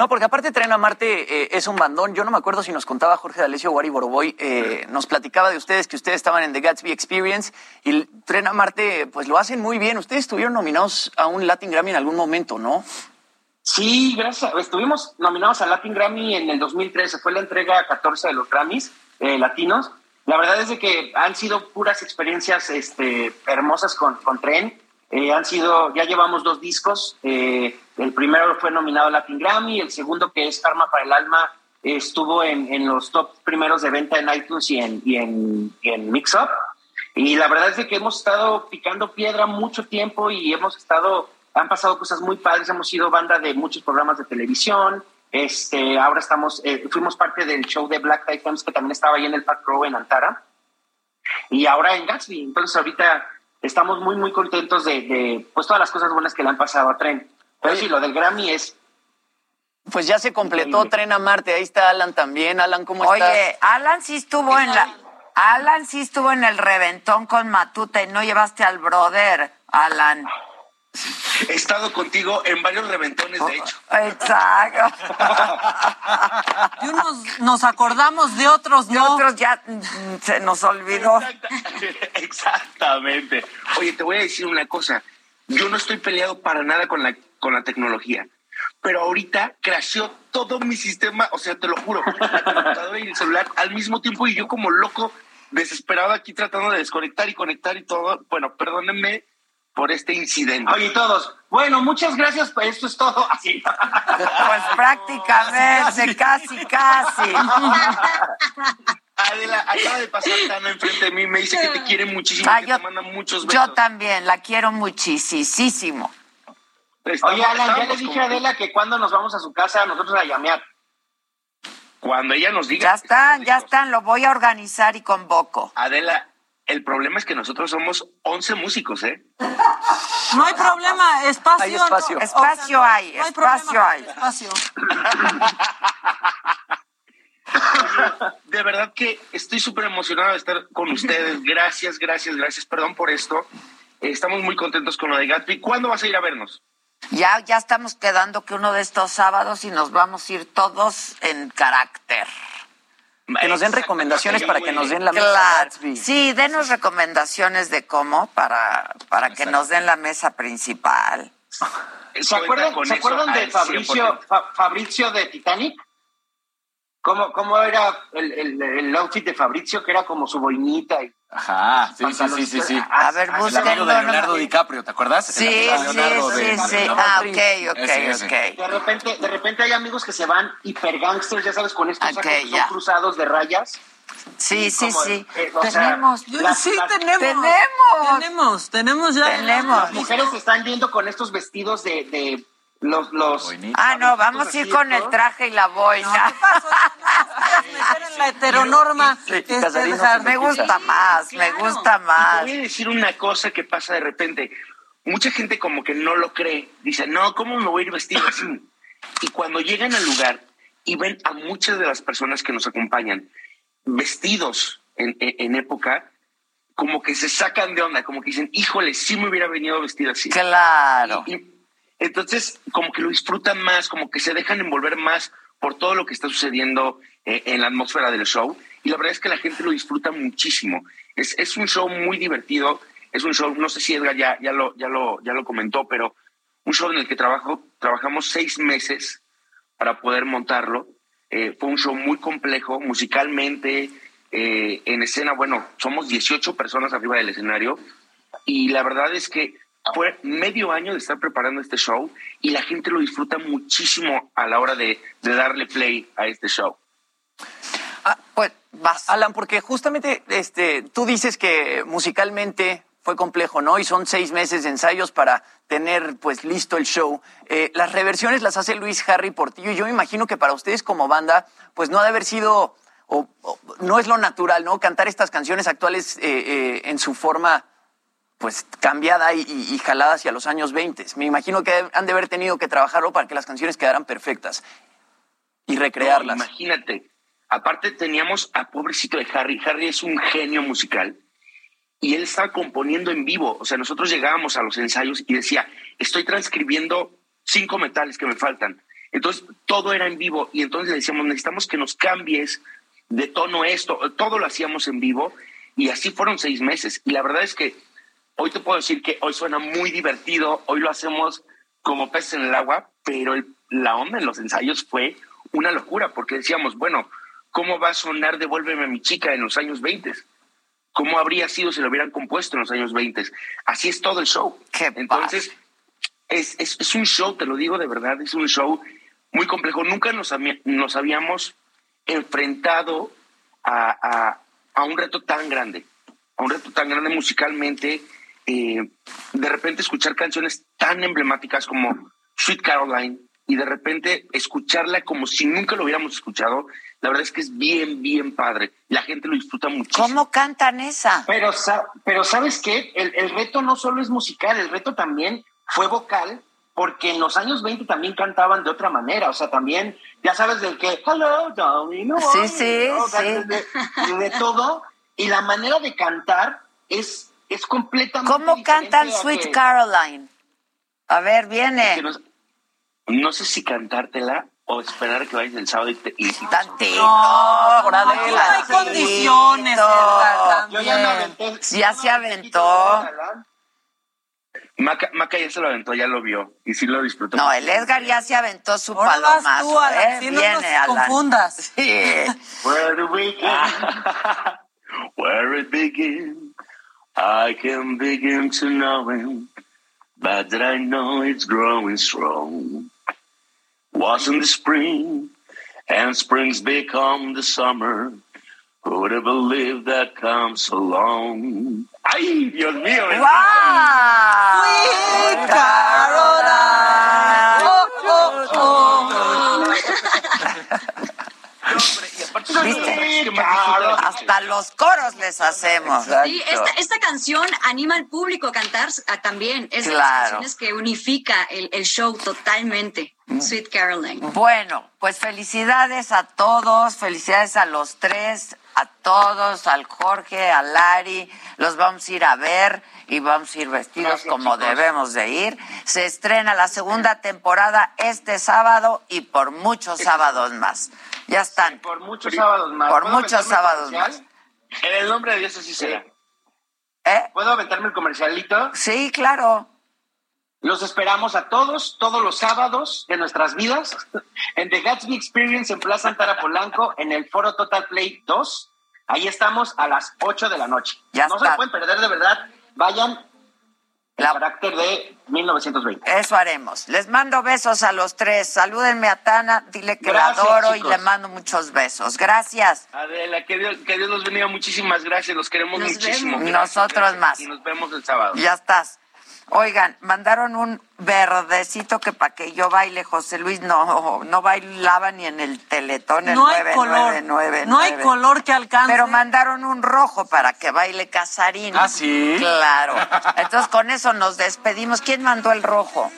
No, porque aparte Tren a Marte eh, es un bandón. Yo no me acuerdo si nos contaba Jorge D'Alessio o Ari Boroboy, eh, nos platicaba de ustedes que ustedes estaban en The Gatsby Experience y el Tren a Marte pues lo hacen muy bien. Ustedes estuvieron nominados a un Latin Grammy en algún momento, ¿no? Sí, gracias. Estuvimos nominados al Latin Grammy en el 2013. Fue la entrega 14 de los Grammys eh, latinos. La verdad es de que han sido puras experiencias este, hermosas con, con Tren. Eh, han sido, ya llevamos dos discos. Eh, el primero fue nominado al Latin Grammy. El segundo, que es Karma para el Alma, eh, estuvo en, en los top primeros de venta en iTunes y en, y en, y en Mix Up. Y la verdad es de que hemos estado picando piedra mucho tiempo y hemos estado, han pasado cosas muy padres, hemos sido banda de muchos programas de televisión, este, ahora estamos, eh, fuimos parte del show de Black Tie que también estaba ahí en el Park Row en Antara y ahora en Gatsby, entonces ahorita estamos muy muy contentos de, de, pues todas las cosas buenas que le han pasado a Tren. Pero sí, lo del Grammy es Pues ya se completó Tren a Marte. Ahí está Alan también. Alan, ¿cómo estás? Oye, Alan sí estuvo en la... Alan sí estuvo en el reventón con Matute y no llevaste al brother, Alan. He estado contigo en varios reventones, de hecho. Exacto. Y unos nos acordamos de otros, De no. otros ya mm, se nos olvidó. Exactamente. Oye, te voy a decir una cosa. Yo no estoy peleado para nada con la, con la tecnología. Pero ahorita crasheó todo mi sistema, o sea, te lo juro, la computadora y el celular al mismo tiempo y yo como loco, desesperado aquí tratando de desconectar y conectar y todo. Bueno, perdónenme por este incidente. Oye, todos, bueno, muchas gracias, pues esto es todo. Así. Pues prácticamente, casi, casi. Adela, acaba de pasar Tana enfrente de mí, me dice que te quiere muchísimo, Ah, que yo- te manda muchos besos. Yo también, la quiero muchísimo. Oye, Alan, ya le dije como- a Adela que cuando nos vamos a su casa, nosotros a llamear. Cuando ella nos diga. Ya están, ya están, lo voy a organizar y convoco. Adela, el problema es que nosotros somos 11 músicos, ¿eh? No hay problema, espacio. Hay espacio. no- Espacio hay, no espacio problema hay. Espacio. De verdad que estoy súper emocionado de estar con ustedes. Gracias, gracias, gracias. Perdón por esto. Eh, Estamos muy contentos con lo de Gatsby. ¿Cuándo vas a ir a vernos? Ya, ya estamos quedando que uno de estos sábados y nos vamos a ir todos en carácter. Que nos den recomendaciones para que nos den la mesa Claro. Sí, denos recomendaciones de cómo para, para que nos den la mesa principal. ¿Se acuerdan, ¿se acuerdan de Fabricio, 100%. Fa- Fabrizio de Titanic? ¿Cómo, cómo era el, el, el outfit de Fabrizio? Que era como su boinita. Y, Ajá, sí, sí, sí, sí, sí. A ver, El amigo búsquenlo. de Leonardo DiCaprio, ¿te acuerdas? El Sí, sí, sí, sí. Ah, ok, ok, ok. De repente, de repente hay amigos que se van hiper gangsters, ya sabes, con estos que son cruzados de rayas. Sí, sí, Como, sí. eh, tenemos. sí, tenemos. Tenemos. Tenemos, tenemos ya. Las mujeres se están yendo con estos vestidos de, de los, los Ah, no, vamos a ir con el traje y la boina. en la heteronorma. este, dejar- me gusta más, me gusta más. voy a decir una cosa que pasa de repente. Mucha gente como que no lo cree. Dice, no, ¿cómo me voy a ir vestido así? Y cuando llegan al lugar y ven a muchas de las personas que nos acompañan vestidos en, en- en época, como que se sacan de onda, como que dicen, híjole, sí me hubiera venido vestido así. Claro. Y- y entonces, como que lo disfrutan más, como que se dejan envolver más por todo lo que está sucediendo eh, en la atmósfera del show. Y la verdad es que la gente lo disfruta muchísimo. Es, es un show muy divertido. Es un show, no sé si Edgar ya, ya, lo, ya, lo, ya lo comentó, pero un show en el que trabajo, trabajamos seis meses para poder montarlo. Eh, fue un show muy complejo, musicalmente, eh, en escena, bueno, somos 18 personas arriba del escenario y la verdad es que fue medio año de estar preparando este show y la gente lo disfruta muchísimo a la hora de, de darle play a este show. Pues vas. Alan, porque justamente este, tú dices que musicalmente fue complejo, ¿no? Y son seis meses de ensayos para tener pues listo el show. Eh, las reversiones las hace Luis Harry Portillo y yo me imagino que para ustedes como banda pues no ha de haber sido, o, o no es lo natural, ¿no? Cantar estas canciones actuales eh, eh, en su forma pues cambiada y, y- y jalada hacia los años 20. Me imagino que han de haber tenido que trabajarlo para que las canciones quedaran perfectas y recrearlas. No, imagínate. Aparte teníamos a pobrecito de Harry. Harry es un genio musical y él estaba componiendo en vivo. O sea, nosotros llegábamos a los ensayos y decía, estoy transcribiendo cinco metales que me faltan. Entonces, todo era en vivo y entonces le decíamos, necesitamos que nos cambies de tono esto. Todo lo hacíamos en vivo y así fueron seis meses. Y la verdad es que hoy te puedo decir que hoy suena muy divertido, hoy lo hacemos como peces en el agua, pero el- la onda en los ensayos fue una locura porque decíamos, bueno, ¿cómo va a sonar Devuélveme a mi chica en los años 20? ¿Cómo habría sido si lo hubieran compuesto en los años 20? Así es todo el show. Entonces, es, es, es un show, te lo digo de verdad, es un show muy complejo. Nunca nos, había- nos habíamos enfrentado a, a- a un reto tan grande, a un reto tan grande musicalmente. eh, de repente escuchar canciones tan emblemáticas como Sweet Caroline y de repente escucharla como si nunca lo hubiéramos escuchado, la verdad es que es bien, bien padre. La gente lo disfruta muchísimo. ¿Cómo cantan esa? Pero, pero ¿sabes qué? El, el reto no solo es musical, el reto también fue vocal, porque en los años 20 también cantaban de otra manera, o sea, también, ya sabes, del que, hello, darling, no, Sí, sí, sí. De, de- de todo, y la manera de cantar es, es completamente ¿Cómo cantan Sweet que- Caroline? A ver, viene. no sé si cantártela o esperar a que vayas el sábado y te... y- Tantito, No, por aquí no hay tantito. condiciones, Edgar, Yo ya me aventé. Ya se aventó. Maca, Maca ya se lo aventó, ya lo vio y sí lo disfrutó. No, el Edgar ya se aventó su Ahora palomazo, tú, Alan, ¿eh? sí, no Viene, nos Alan. confundas. Sí. Where do we begin? Where it begin? I can begin to know him, but that I know it's growing strong. Was in the spring, and spring's become the summer. Who would have believed that comes along? ¡Ay, Dios mío! ¿eh? ¡Wow! Sweet Caroline. Oh, oh, oh. ¿Viste? Hasta los coros les hacemos. Sí, esta, esta canción anima al público a cantar también. Es de las Claro. canciones que unifica el, el show totalmente. Sweet Caroline. Bueno, pues felicidades a todos, felicidades a los tres, a todos, al Jorge, a Lari. Los vamos a ir a ver y vamos a ir vestidos Gracias, como chicos. debemos de ir. Se estrena la segunda temporada este sábado y por muchos sábados más. Ya están. Por muchos sábados más. Por ¿Puedo muchos sábados comercial? En el nombre de Dios así será. ¿Eh? ¿Puedo aventarme el comercialito? Sí, claro. Los esperamos a todos, todos los sábados de nuestras vidas, en The Gatsby Experience en Plaza Antara Polanco, en el Foro Total Play 2, Ahí estamos a las 8 de la noche. Ya no está. se pueden perder de verdad. Vayan el carácter de 1920. Eso haremos. Les mando besos a los tres. Salúdenme a Tana, dile que Gracias, la adoro chicos. y le mando muchos besos. Gracias. Adela, que Dios, que Dios los bendiga. Muchísimas gracias. Los queremos Nos muchísimo. Gracias, Nosotros gracias. más. Y nos vemos el sábado. Ya estás. Oigan, mandaron un verdecito que para que yo baile, José Luis no, no bailaba ni en el teletón el No hay 999. color. No hay color que alcance. Pero mandaron un rojo para que baile Casarín. ¿Ah, sí? Claro. Entonces con eso nos despedimos. ¿Quién mandó el rojo?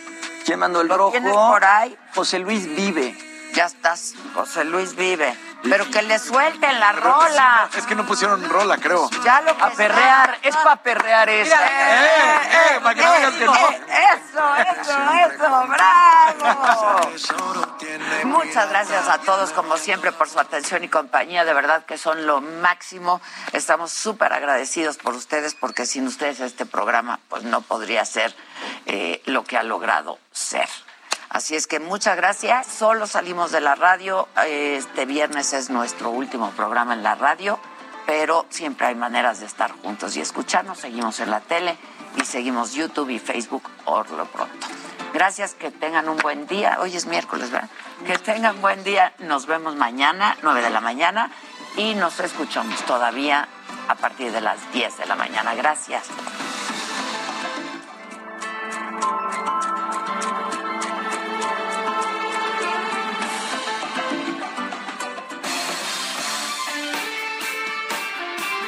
¿Quién mandó el ¿Lo rojo? tienes por ahí? José Luis Vive. Ya estás, José Luis vive. Pero que le suelten la rola. Es que no pusieron rola, creo. Ya lo que A perrear, es para perrear esa. ¡Eh, eh! Para que no digas que no. Eso, eso, eso, bravo. Muchas gracias a todos, como siempre, por su atención y compañía. De verdad que son lo máximo. Estamos súper agradecidos por ustedes, porque sin ustedes este programa pues no podría ser eh, lo que ha logrado ser. Así es que muchas gracias. Solo salimos de la radio. Este viernes es nuestro último programa en la radio, pero siempre hay maneras de estar juntos y escucharnos. Seguimos en la tele y seguimos YouTube y Facebook por lo pronto. Gracias, que tengan un buen día. Hoy es miércoles, ¿verdad? Que tengan buen día. Nos vemos mañana, 9 de la mañana, y nos escuchamos todavía a partir de las 10 de la mañana. Gracias.